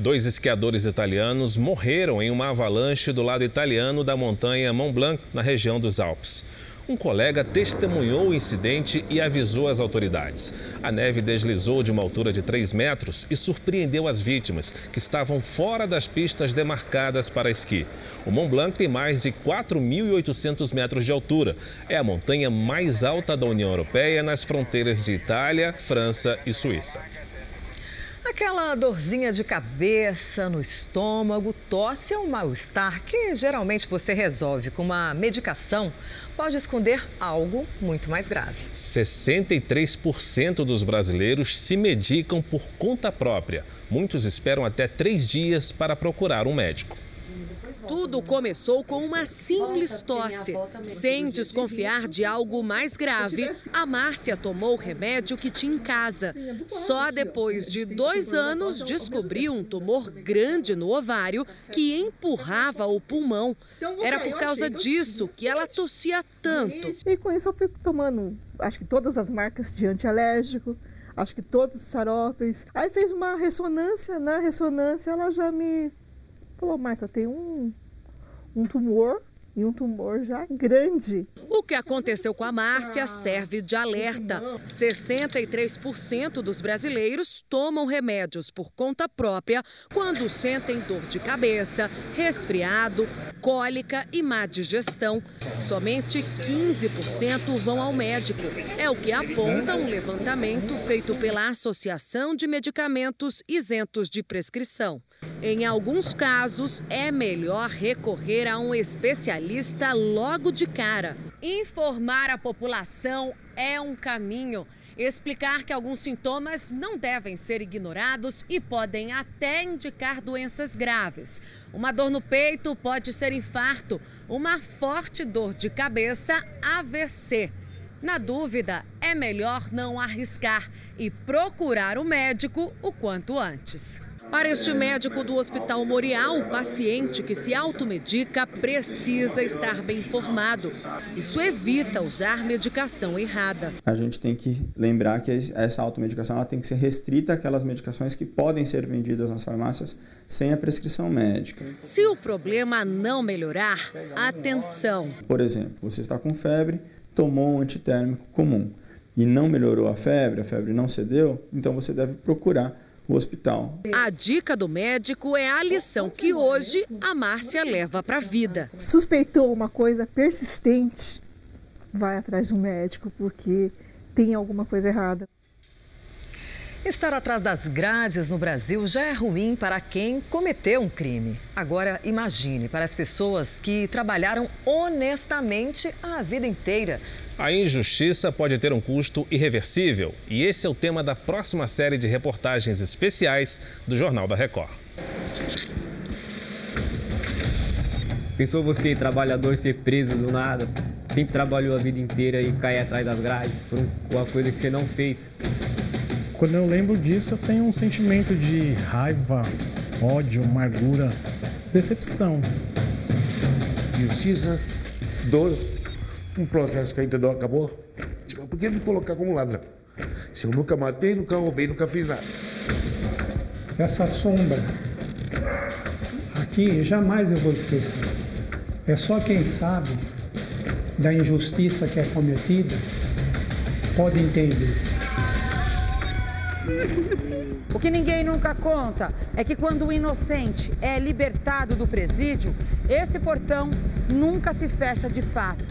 Dois esquiadores italianos morreram em uma avalanche do lado italiano da montanha Mont Blanc, na região dos Alpes. Um colega testemunhou o incidente e avisou as autoridades. A neve deslizou de uma altura de 3 metros e surpreendeu as vítimas, que estavam fora das pistas demarcadas para esqui. O Mont Blanc tem mais de 4.800 metros de altura. É a montanha mais alta da União Europeia nas fronteiras de Itália, França e Suíça. Aquela dorzinha de cabeça no estômago, tosse ou mal-estar que geralmente você resolve com uma medicação pode esconder algo muito mais grave. 63% dos brasileiros se medicam por conta própria. Muitos esperam até três dias para procurar um médico. Tudo começou com uma simples tosse. Sem desconfiar de algo mais grave, a Márcia tomou o remédio que tinha em casa. Só depois de dois anos descobriu um tumor grande no ovário que empurrava o pulmão. Era por causa disso que ela tossia tanto. E com isso eu fui tomando, acho que todas as marcas de antialérgico acho que todos os xaropes. Aí fez uma ressonância, na ressonância ela já me falou, Márcia, tem um, um tumor e um tumor já grande. O que aconteceu com a Márcia serve de alerta. 63% dos brasileiros tomam remédios por conta própria quando sentem dor de cabeça, resfriado, cólica e má digestão. Somente 15% vão ao médico. É o que aponta um levantamento feito pela Associação de Medicamentos Isentos de Prescrição. Em alguns casos, é melhor recorrer a um especialista logo de cara. Informar a população é um caminho. Explicar que alguns sintomas não devem ser ignorados e podem até indicar doenças graves. Uma dor no peito pode ser infarto, uma forte dor de cabeça, AVC. Na dúvida, é melhor não arriscar e procurar o médico o quanto antes. Para este médico do Hospital Moriá, o paciente que se automedica precisa estar bem informado. Isso evita usar medicação errada. A gente tem que lembrar que essa automedicação ela tem que ser restrita àquelas medicações que podem ser vendidas nas farmácias sem a prescrição médica. Se o problema não melhorar, atenção. Por exemplo, você está com febre, tomou um antitérmico comum e não melhorou a febre, a febre não cedeu, então você deve procurar o hospital. A dica do médico é a lição que hoje a Márcia leva para a vida. Suspeitou uma coisa persistente, vai atrás de um médico porque tem alguma coisa errada. Estar atrás das grades no Brasil já é ruim para quem cometeu um crime. Agora, imagine para as pessoas que trabalharam honestamente a vida inteira A injustiça pode ter um custo irreversível e esse é o tema da próxima série de reportagens especiais do Jornal da Record. Pensou você, trabalhador, ser preso do nada? Sempre trabalhou a vida inteira e cair atrás das grades por uma coisa que você não fez. Quando eu lembro disso, eu tenho um sentimento de raiva, ódio, amargura, decepção. Justiça, dor, um processo que ainda não acabou. Tipo, por que me colocar como ladrão? Se eu nunca matei, nunca roubei, nunca fiz nada. Essa sombra aqui jamais eu vou esquecer. É só quem sabe da injustiça que é cometida pode entender. O que ninguém nunca conta é que quando o inocente é libertado do presídio, esse portão nunca se fecha de fato.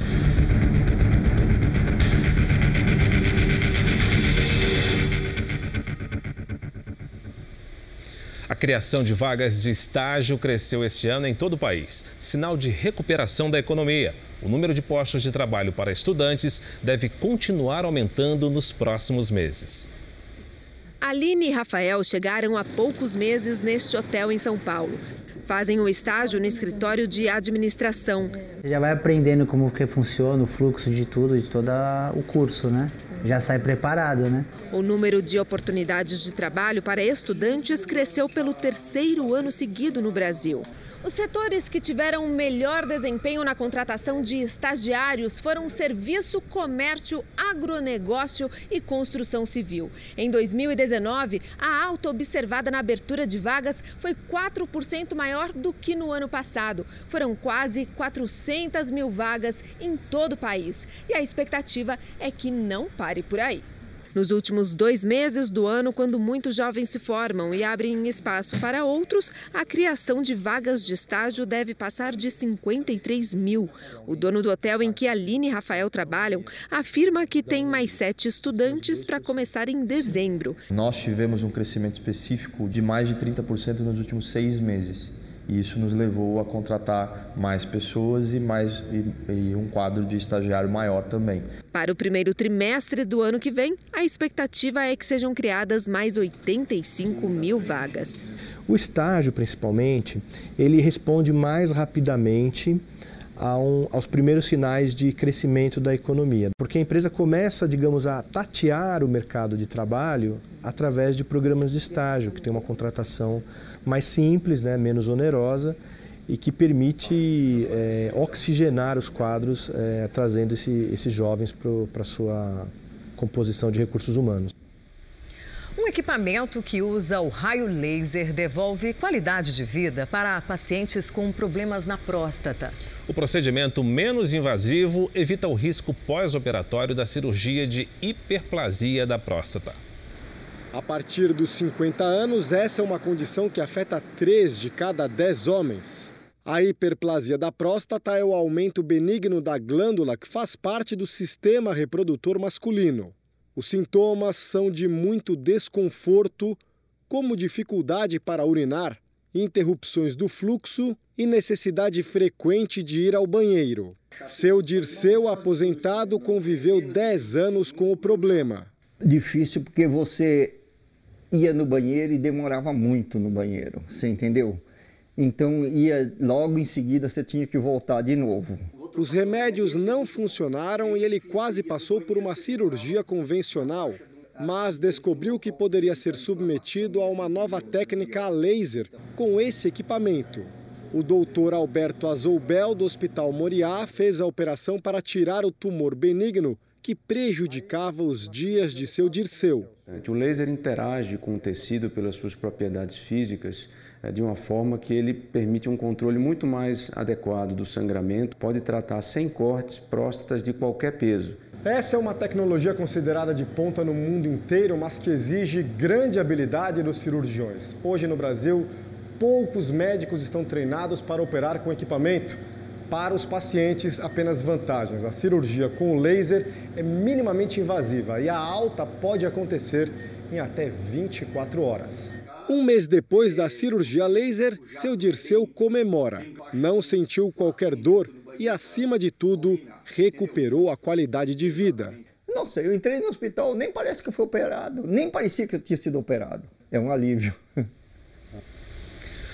A criação de vagas de estágio cresceu este ano em todo o país, sinal de recuperação da economia. O número de postos de trabalho para estudantes deve continuar aumentando nos próximos meses. Aline e Rafael chegaram há poucos meses neste hotel em São Paulo. Fazem o um estágio no escritório de administração. Você já vai aprendendo como que funciona o fluxo de tudo, de todo o curso, né? Já sai preparado, né? O número de oportunidades de trabalho para estudantes cresceu pelo terceiro ano seguido no Brasil. Os setores que tiveram melhor desempenho na contratação de estagiários foram serviço, comércio, agronegócio e construção civil. Em 2019, a alta observada na abertura de vagas foi 4% maior do que no ano passado. Foram quase 400 mil vagas em todo o país. E a expectativa é que não pare por aí. Nos últimos dois meses do ano, quando muitos jovens se formam e abrem espaço para outros, a criação de vagas de estágio deve passar de 53 mil. O dono do hotel em que Aline e Rafael trabalham afirma que tem mais sete estudantes para começar em dezembro. Nós tivemos um crescimento específico de mais de 30% nos últimos seis meses. E isso nos levou a contratar mais pessoas e, mais, e, e, um quadro de estagiário maior também. Para o primeiro trimestre do ano que vem, a expectativa é que sejam criadas mais 85 mil vagas. O estágio, principalmente, ele responde mais rapidamente aos primeiros sinais de crescimento da economia, porque a empresa começa, digamos, a tatear o mercado de trabalho através de programas de estágio, que tem uma contratação mais simples, né, menos onerosa e que permite é, oxigenar os quadros, é, trazendo esse, esses jovens para a sua composição de recursos humanos. Um equipamento que usa o raio laser devolve qualidade de vida para pacientes com problemas na próstata. O procedimento menos invasivo evita o risco pós-operatório da cirurgia de hiperplasia da próstata. A partir dos 50 anos, essa é uma condição que afeta 3 de cada 10 homens. A hiperplasia da próstata é o aumento benigno da glândula que faz parte do sistema reprodutor masculino. Os sintomas são de muito desconforto, como dificuldade para urinar, interrupções do fluxo e necessidade frequente de ir ao banheiro. Seu Dirceu, aposentado, conviveu 10 anos com o problema. Difícil porque você ia no banheiro e demorava muito no banheiro, você entendeu? Então ia logo em seguida você tinha que voltar de novo. Os remédios não funcionaram e ele quase passou por uma cirurgia convencional, mas descobriu que poderia ser submetido a uma nova técnica a laser com esse equipamento. O doutor Alberto Azoubel, do Hospital Moriá, fez a operação para tirar o tumor benigno que prejudicava os dias de seu Dirceu. O laser interage com o tecido pelas suas propriedades físicas é, de uma forma que ele permite um controle muito mais adequado do sangramento, pode tratar sem cortes próstatas de qualquer peso. Essa é uma tecnologia considerada de ponta no mundo inteiro, mas que exige grande habilidade dos cirurgiões. Hoje no Brasil, poucos médicos estão treinados para operar com equipamento. Para os pacientes, apenas vantagens. A cirurgia com laser é minimamente invasiva e a alta pode acontecer em até 24 horas. Um mês depois da cirurgia laser, seu Dirceu comemora. Não sentiu qualquer dor e, acima de tudo, recuperou a qualidade de vida. Nossa, eu entrei no hospital, nem parece que eu fui operado, nem parecia que eu tinha sido operado. É um alívio.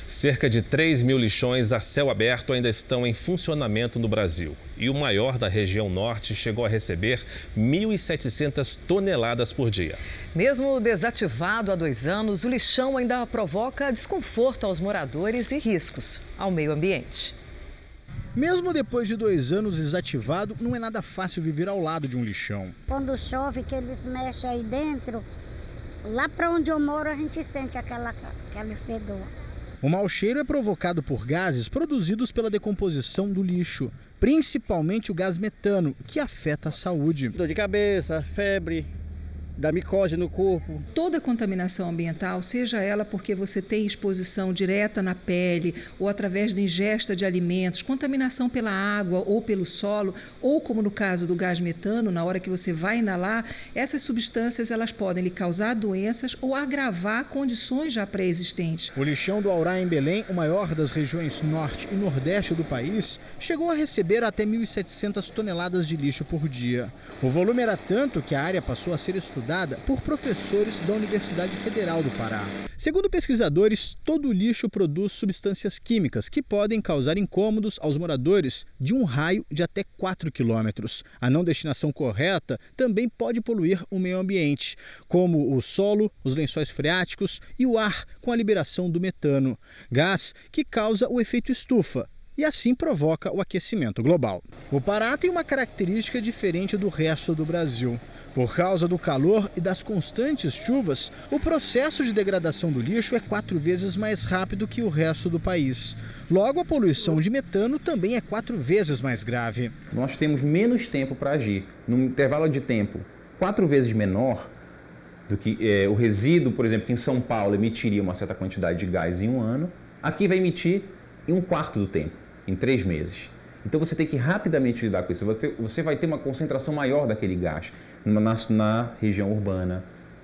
Cerca de 3 mil lixões a céu aberto ainda estão em funcionamento no Brasil. E o maior da região norte chegou a receber 1.700 toneladas por dia. Mesmo desativado há dois anos, o lixão ainda provoca desconforto aos moradores e riscos ao meio ambiente. Mesmo depois de dois anos desativado, não é nada fácil viver ao lado de um lixão. Quando chove, que eles mexem aí dentro, lá para onde eu moro a gente sente aquela, aquele fedor. O mau cheiro é provocado por gases produzidos pela decomposição do lixo, principalmente o gás metano, que afeta a saúde. Dor de cabeça, febre, da micose no corpo. Toda contaminação ambiental, seja ela porque você tem exposição direta na pele ou através da ingesta de alimentos, contaminação pela água ou pelo solo, ou como no caso do gás metano, na hora que você vai inalar, essas substâncias elas podem lhe causar doenças ou agravar condições já pré-existentes. O lixão do Aurá em Belém, o maior das regiões norte e nordeste do país, chegou a receber até 1.700 toneladas de lixo por dia. O volume era tanto que a área passou a ser estudada estudada por professores da Universidade Federal do Pará. Segundo pesquisadores, todo lixo produz substâncias químicas que podem causar incômodos aos moradores de um raio de até 4 quilômetros. A não destinação correta também pode poluir o meio ambiente, como o solo, os lençóis freáticos e o ar com a liberação do metano, gás que causa o efeito estufa, e assim provoca o aquecimento global. O Pará tem uma característica diferente do resto do Brasil. Por causa do calor e das constantes chuvas, o processo de degradação do lixo é quatro vezes mais rápido que o resto do país. Logo, a poluição de metano também é quatro vezes mais grave. Nós temos menos tempo para agir. Num intervalo de tempo quatro vezes menor do que é, o resíduo, por exemplo, que em São Paulo emitiria uma certa quantidade de gás em um ano, aqui vai emitir em um quarto do tempo, em três meses. Então você tem que rapidamente lidar com isso. Você vai ter uma concentração maior daquele gás na, na região urbana,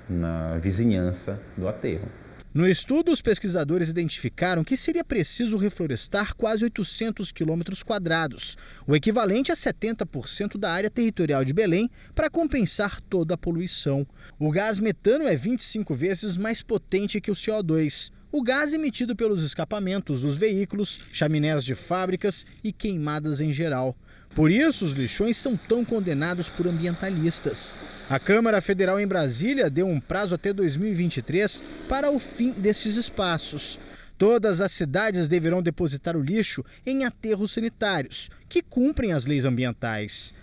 na vizinhança do aterro. No estudo, os pesquisadores identificaram que seria preciso reflorestar quase 800 quilômetros quadrados, o equivalente a 70% da área territorial de Belém, para compensar toda a poluição. O gás metano é 25 vezes mais potente que o CO2. O gás emitido pelos escapamentos dos veículos, chaminés de fábricas e queimadas em geral. Por isso, os lixões são tão condenados por ambientalistas. A Câmara Federal em Brasília deu um prazo até 2023 para o fim desses espaços. Todas as cidades deverão depositar o lixo em aterros sanitários, que cumprem as leis ambientais.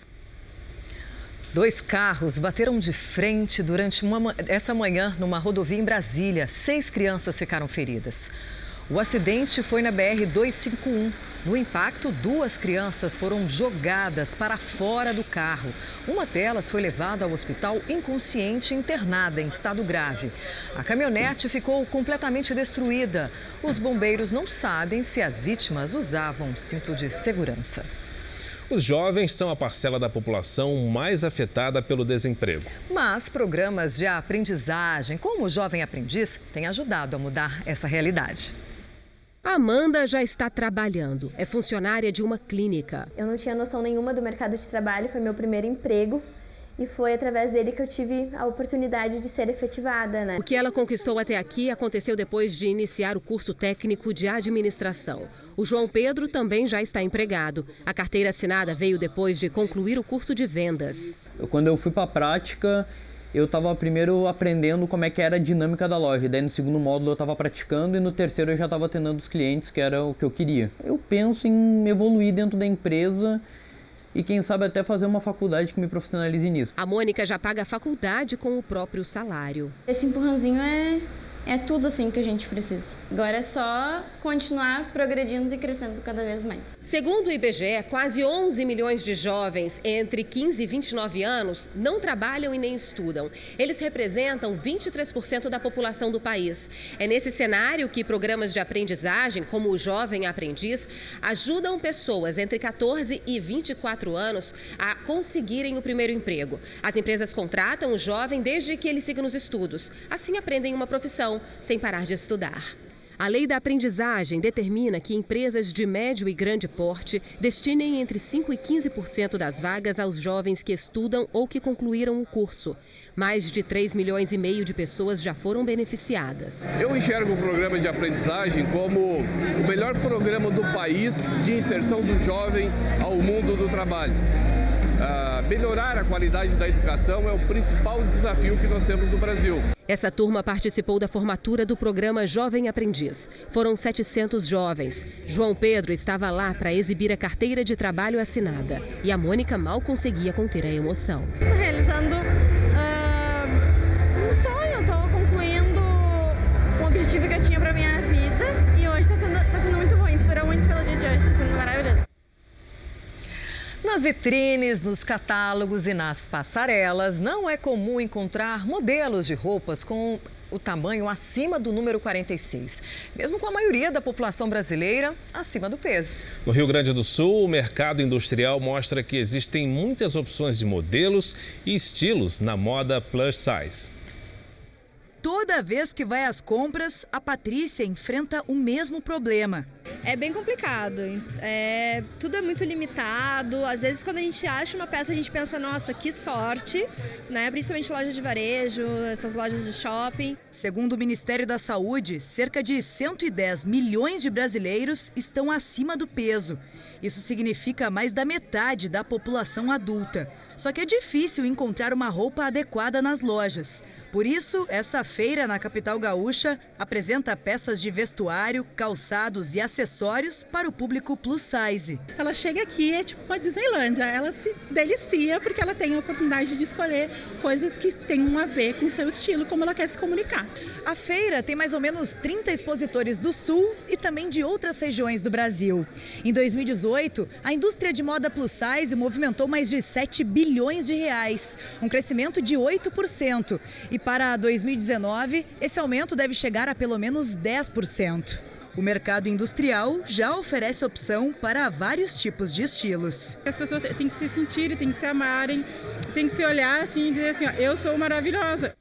Dois carros bateram de frente durante uma, essa manhã numa rodovia em Brasília. Seis crianças ficaram feridas. O acidente foi na BR-251. No impacto, duas crianças foram jogadas para fora do carro. Uma delas foi levada ao hospital inconsciente e internada em estado grave. A caminhonete ficou completamente destruída. Os bombeiros não sabem se as vítimas usavam cinto de segurança. Os jovens são a parcela da população mais afetada pelo desemprego. Mas programas de aprendizagem, como o Jovem Aprendiz, têm ajudado a mudar essa realidade. Amanda já está trabalhando, é funcionária de uma clínica. Eu não tinha noção nenhuma do mercado de trabalho, foi meu primeiro emprego e foi através dele que eu tive a oportunidade de ser efetivada, né? O que ela conquistou até aqui aconteceu depois de iniciar o curso técnico de administração. O João Pedro também já está empregado. A carteira assinada veio depois de concluir o curso de vendas. Quando eu fui para a prática, eu estava primeiro aprendendo como é que era a dinâmica da loja. Daí no segundo módulo eu estava praticando e no terceiro eu já estava atendendo os clientes, que era o que eu queria. Eu penso em evoluir dentro da empresa e quem sabe até fazer uma faculdade que me profissionalize nisso. A Mônica já paga a faculdade com o próprio salário. Esse empurrãozinho é é tudo assim que a gente precisa. Agora é só continuar progredindo e crescendo cada vez mais. Segundo o IBGE, quase 11 milhões de jovens entre 15 e 29 anos não trabalham e nem estudam. Eles representam 23% da população do país. É nesse cenário que programas de aprendizagem, como o Jovem Aprendiz, ajudam pessoas entre 14 e 24 anos a conseguirem o primeiro emprego. As empresas contratam o jovem desde que ele siga nos estudos. Assim aprendem uma profissão sem parar de estudar. A lei da aprendizagem determina que empresas de médio e grande porte destinem entre 5 e 15% das vagas aos jovens que estudam ou que concluíram o curso. Mais de 3 milhões e meio de pessoas já foram beneficiadas. Eu enxergo o programa de aprendizagem como o melhor programa do país de inserção do jovem ao mundo do trabalho. Uh, melhorar a qualidade da educação é o principal desafio que nós temos no Brasil. Essa turma participou da formatura do programa Jovem Aprendiz. Foram 700 jovens. João Pedro estava lá para exibir a carteira de trabalho assinada. E a Mônica mal conseguia conter a emoção. Estou realizando uh, um sonho, estou concluindo um objetivo que eu tinha para minha Nas vitrines, nos catálogos e nas passarelas, não é comum encontrar modelos de roupas com o tamanho acima do número 46, mesmo com a maioria da população brasileira acima do peso. No Rio Grande do Sul, o mercado industrial mostra que existem muitas opções de modelos e estilos na moda plus size. Toda vez que vai às compras, a Patrícia enfrenta o mesmo problema. É bem complicado. É, tudo é muito limitado. Às vezes, quando a gente acha uma peça, a gente pensa, nossa, que sorte, né? Principalmente lojas de varejo, essas lojas de shopping. Segundo o Ministério da Saúde, cerca de 110 milhões de brasileiros estão acima do peso. Isso significa mais da metade da população adulta. Só que é difícil encontrar uma roupa adequada nas lojas. Por isso, essa feira na capital gaúcha apresenta peças de vestuário, calçados e acessórios para o público plus size. Ela chega aqui, é tipo uma Disneylândia, ela se delicia porque ela tem a oportunidade de escolher coisas que tenham a ver com o seu estilo, como ela quer se comunicar. A feira tem mais ou menos 30 expositores do Sul e também de outras regiões do Brasil. Em 2018, a indústria de moda plus size movimentou mais de 7 bilhões de reais, um crescimento de 8%. E para 2019, esse aumento deve chegar a pelo menos 10%. O mercado industrial já oferece opção para vários tipos de estilos. As pessoas têm que se sentir, têm que se amarem, têm que se olhar assim e dizer assim: ó, eu sou maravilhosa.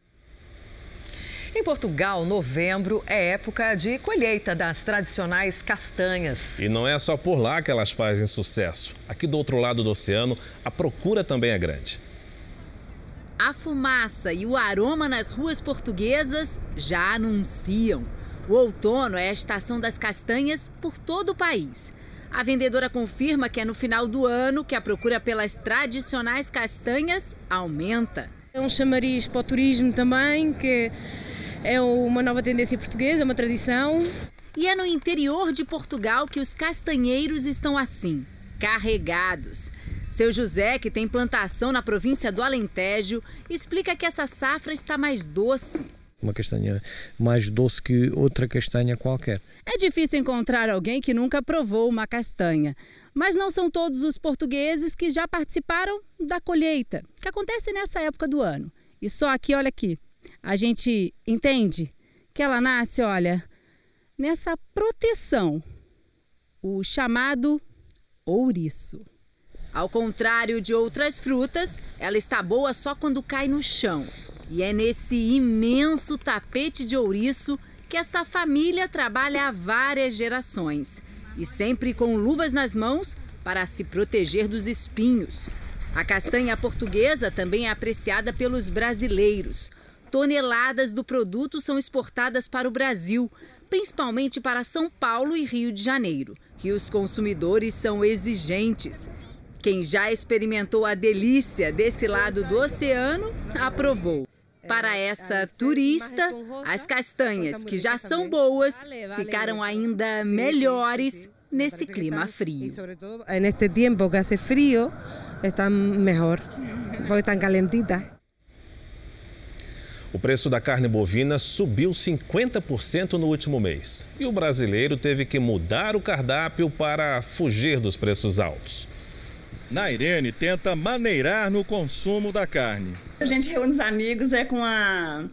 Em Portugal, novembro é época de colheita das tradicionais castanhas. E não é só por lá que elas fazem sucesso. Aqui do outro lado do oceano, a procura também é grande. A fumaça e o aroma nas ruas portuguesas já anunciam. O outono é a estação das castanhas por todo o país. A vendedora confirma que é no final do ano que a procura pelas tradicionais castanhas aumenta. É um chamariz para o turismo também, que é uma nova tendência portuguesa, uma tradição. E é no interior de Portugal que os castanheiros estão assim, carregados. Seu José, que tem plantação na província do Alentejo, explica que essa safra está mais doce. Uma castanha mais doce que outra castanha qualquer. É difícil encontrar alguém que nunca provou uma castanha. Mas não são todos os portugueses que já participaram da colheita, que acontece nessa época do ano. E só aqui, olha aqui, a gente entende que ela nasce, olha, nessa proteção, o chamado ouriço. Ao contrário de outras frutas, ela está boa só quando cai no chão. E é nesse imenso tapete de ouriço que essa família trabalha há várias gerações e sempre com luvas nas mãos para se proteger dos espinhos. A castanha portuguesa também é apreciada pelos brasileiros. Toneladas do produto são exportadas para o Brasil, principalmente para São Paulo e Rio de Janeiro. E os consumidores são exigentes. Quem já experimentou a delícia desse lado do oceano, aprovou. Para essa turista, as castanhas, que já são boas, ficaram ainda melhores nesse clima frio. Neste tempo que hace frio, estão melhor, porque estão calentitas. O preço da carne bovina subiu 50% no último mês. E o brasileiro teve que mudar o cardápio para fugir dos preços altos. Nairene tenta maneirar no consumo da carne. A gente reúne os amigos é com a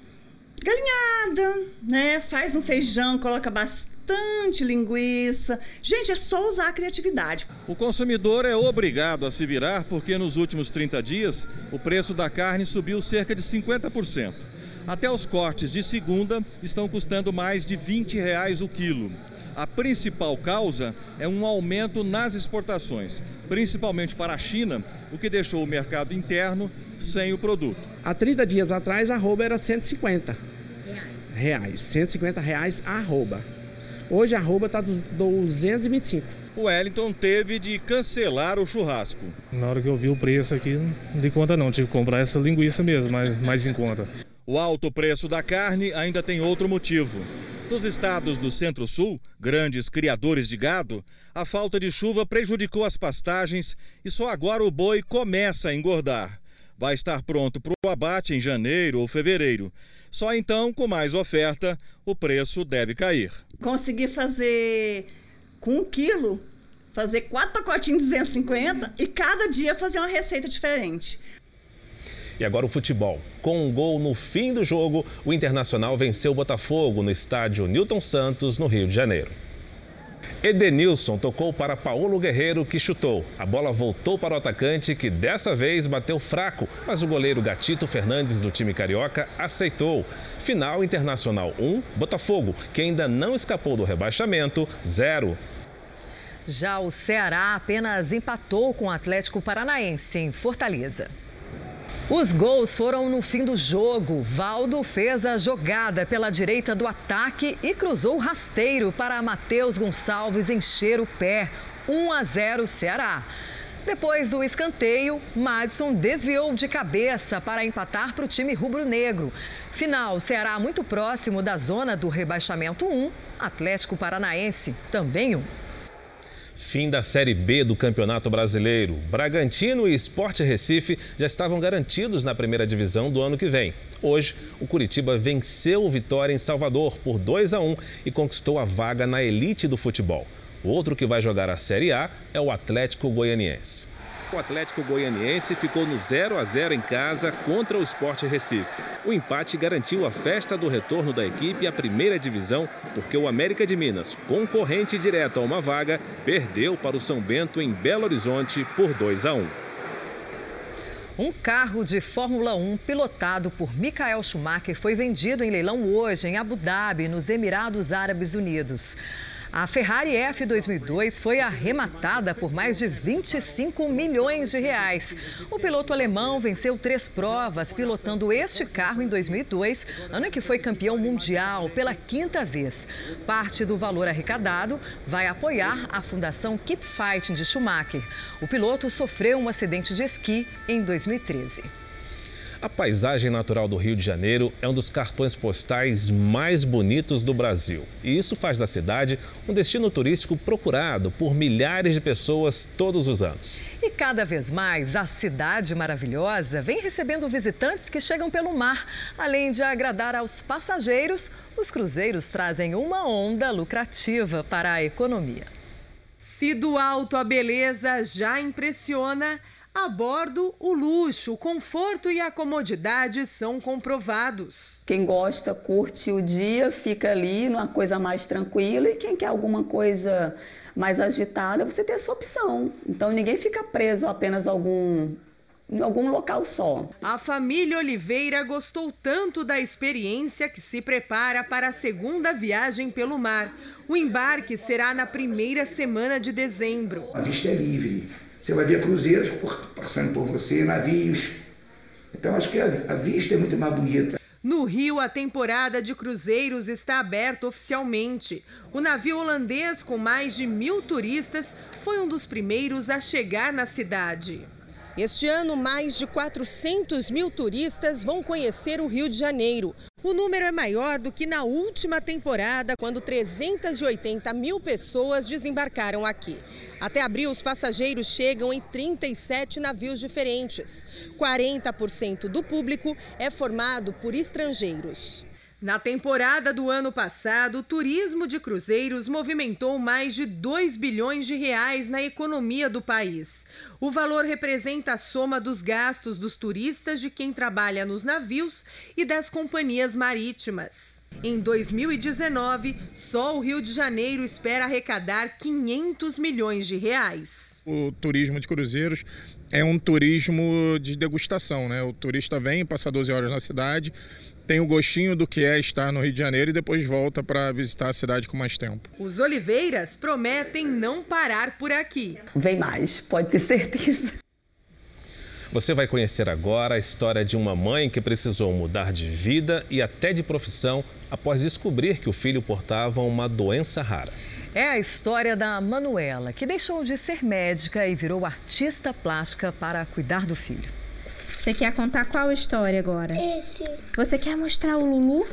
galinhada, né? Faz um feijão, coloca bastante linguiça. Gente, é só usar a criatividade. O consumidor é obrigado a se virar porque nos últimos 30 dias o preço da carne subiu cerca de 50%. Até os cortes de segunda estão custando mais de 20 reais o quilo. A principal causa é um aumento nas exportações, principalmente para a China, o que deixou o mercado interno sem o produto. Há 30 dias atrás a arroba era 150 reais, 150 reais a arroba. Hoje a arroba está 225. O Wellington teve de cancelar o churrasco. Na hora que eu vi o preço aqui, não dei conta não, tive que comprar essa linguiça mesmo, mais, mais em conta. O alto preço da carne ainda tem outro motivo. Nos estados do Centro-Sul, grandes criadores de gado, a falta de chuva prejudicou as pastagens e só agora o boi começa a engordar. Vai estar pronto para o abate em janeiro ou fevereiro. Só então, com mais oferta, o preço deve cair. Consegui fazer com um quilo, fazer quatro pacotinhos de 250 e cada dia fazer uma receita diferente. E agora o futebol. Com um gol no fim do jogo, o Internacional venceu o Botafogo no estádio Newton Santos, no Rio de Janeiro. Edenilson tocou para Paulo Guerreiro, que chutou. A bola voltou para o atacante, que dessa vez bateu fraco, mas o goleiro Gatito Fernandes, do time carioca, aceitou. Final Internacional 1, Botafogo, que ainda não escapou do rebaixamento, 0. Já o Ceará apenas empatou com o Atlético Paranaense em Fortaleza. Os gols foram no fim do jogo. Valdo fez a jogada pela direita do ataque e cruzou rasteiro para Matheus Gonçalves encher o pé. 1 a 0 Ceará. Depois do escanteio, Madison desviou de cabeça para empatar para o time rubro-negro. Final, Ceará muito próximo da zona do rebaixamento 1, Atlético Paranaense também 1. Fim da Série B do Campeonato Brasileiro. Bragantino e Sport Recife já estavam garantidos na primeira divisão do ano que vem. Hoje, o Curitiba venceu o Vitória em Salvador por 2 a 1 e conquistou a vaga na elite do futebol. Outro que vai jogar a Série A é o Atlético Goianiense. O Atlético Goianiense ficou no 0 a 0 em casa contra o Sport Recife. O empate garantiu a festa do retorno da equipe à primeira divisão, porque o América de Minas, concorrente direto a uma vaga, perdeu para o São Bento em Belo Horizonte por 2 a 1. Um carro de Fórmula 1 pilotado por Michael Schumacher foi vendido em leilão hoje em Abu Dhabi, nos Emirados Árabes Unidos. A Ferrari F 2002 foi arrematada por mais de 25 milhões de reais. O piloto alemão venceu três provas pilotando este carro em 2002, ano em que foi campeão mundial pela quinta vez. Parte do valor arrecadado vai apoiar a Fundação Keep Fighting de Schumacher. O piloto sofreu um acidente de esqui em 2013. A paisagem natural do Rio de Janeiro é um dos cartões postais mais bonitos do Brasil. E isso faz da cidade um destino turístico procurado por milhares de pessoas todos os anos. E cada vez mais, a cidade maravilhosa vem recebendo visitantes que chegam pelo mar. Além de agradar aos passageiros, os cruzeiros trazem uma onda lucrativa para a economia. Se do alto a beleza já impressiona, a bordo, o luxo, o conforto e a comodidade são comprovados. Quem gosta, curte o dia, fica ali numa coisa mais tranquila e quem quer alguma coisa mais agitada, você tem essa opção. Então ninguém fica preso a apenas algum em algum local só. A família Oliveira gostou tanto da experiência que se prepara para a segunda viagem pelo mar. O embarque será na primeira semana de dezembro. A vista é livre você vai ver cruzeiros passando por você, navios. Então acho que a, vista é muito mais bonita. No Rio, a temporada de cruzeiros está aberta oficialmente. O navio holandês, com mais de mil turistas, foi um dos primeiros a chegar na cidade. Este ano, mais de 400 mil turistas vão conhecer o Rio de Janeiro. O número é maior do que na última temporada, quando 380 mil pessoas desembarcaram aqui. Até abril, os passageiros chegam em 37 navios diferentes. 40% do público é formado por estrangeiros. Na temporada do ano passado, o turismo de cruzeiros movimentou mais de 2 bilhões de reais na economia do país. O valor representa a soma dos gastos dos turistas, de quem trabalha nos navios e das companhias marítimas. Em 2019, só o Rio de Janeiro espera arrecadar 500 milhões de reais. O turismo de cruzeiros é um turismo de degustação, né? O turista vem, passa 12 horas na cidade, tem o gostinho do que é estar no Rio de Janeiro e depois volta para visitar a cidade com mais tempo. Os Oliveiras prometem não parar por aqui. Vem mais, pode ter certeza. Você vai conhecer agora a história de uma mãe que precisou mudar de vida e até de profissão após descobrir que o filho portava uma doença rara. É a história da Manuela, que deixou de ser médica e virou artista plástica para cuidar do filho. Você quer contar qual história agora? Esse. Você quer mostrar o Lulu?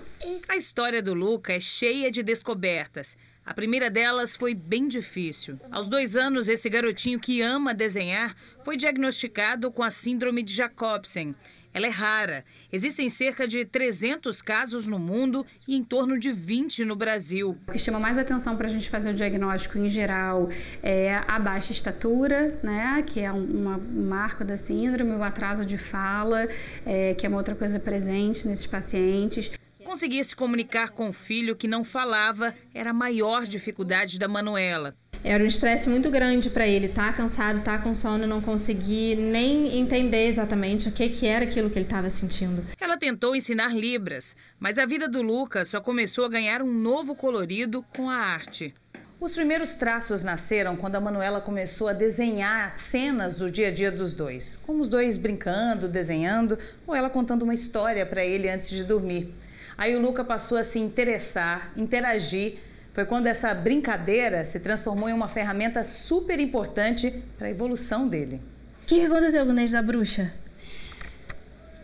A história do Luca é cheia de descobertas. A primeira delas foi bem difícil. Aos dois anos, esse garotinho que ama desenhar foi diagnosticado com a Síndrome de Jacobsen. Ela é rara. Existem cerca de 300 casos no mundo e em torno de 20 no Brasil. O que chama mais atenção para a gente fazer o diagnóstico em geral é a baixa estatura, né, que é um, um marco da síndrome, o atraso de fala, é, que é uma outra coisa presente nesses pacientes. Conseguir se comunicar com o filho que não falava era a maior dificuldade da Manuela. Era um estresse muito grande para ele, tá cansado, tá com sono, não conseguir nem entender exatamente o que, que era aquilo que ele estava sentindo. Ela tentou ensinar Libras, mas a vida do Lucas só começou a ganhar um novo colorido com a arte. Os primeiros traços nasceram quando a Manuela começou a desenhar cenas do dia a dia dos dois, como os dois brincando, desenhando, ou ela contando uma história para ele antes de dormir. Aí o Luca passou a se interessar, interagir foi quando essa brincadeira se transformou em uma ferramenta super importante para a evolução dele. O que, que aconteceu com o dente da bruxa?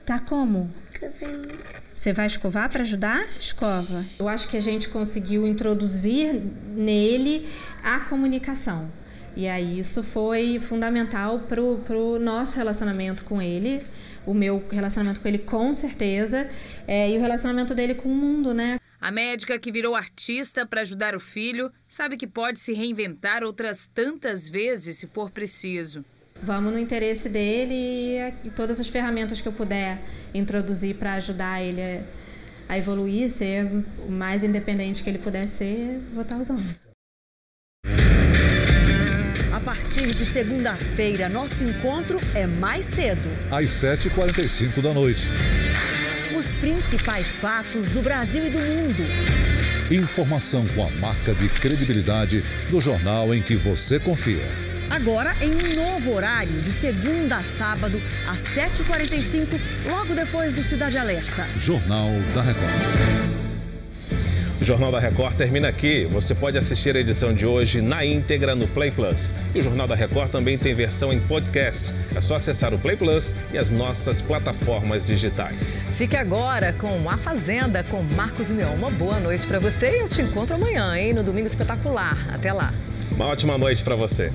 Tá como? Você vai escovar para ajudar? Escova. Eu acho que a gente conseguiu introduzir nele a comunicação. E aí isso foi fundamental pro, pro nosso relacionamento com ele, o meu relacionamento com ele com certeza, é, e o relacionamento dele com o mundo, né? A médica que virou artista para ajudar o filho sabe que pode se reinventar outras tantas vezes se for preciso. Vamos no interesse dele e todas as ferramentas que eu puder introduzir para ajudar ele a evoluir, ser o mais independente que ele puder ser, vou estar tá usando. A partir de segunda-feira, nosso encontro é mais cedo. Às 7h45 da noite principais fatos do Brasil e do mundo. Informação com a marca de credibilidade do jornal em que você confia. Agora em um novo horário, de segunda a sábado, às 7h45, logo depois do Cidade Alerta. Jornal da Record. O Jornal da Record termina aqui. Você pode assistir a edição de hoje na íntegra no Play Plus. E o Jornal da Record também tem versão em podcast. É só acessar o Play Plus e as nossas plataformas digitais. Fique agora com A Fazenda com Marcos Mion. Uma boa noite para você e eu te encontro amanhã, hein, no Domingo Espetacular. Até lá. Uma ótima noite para você.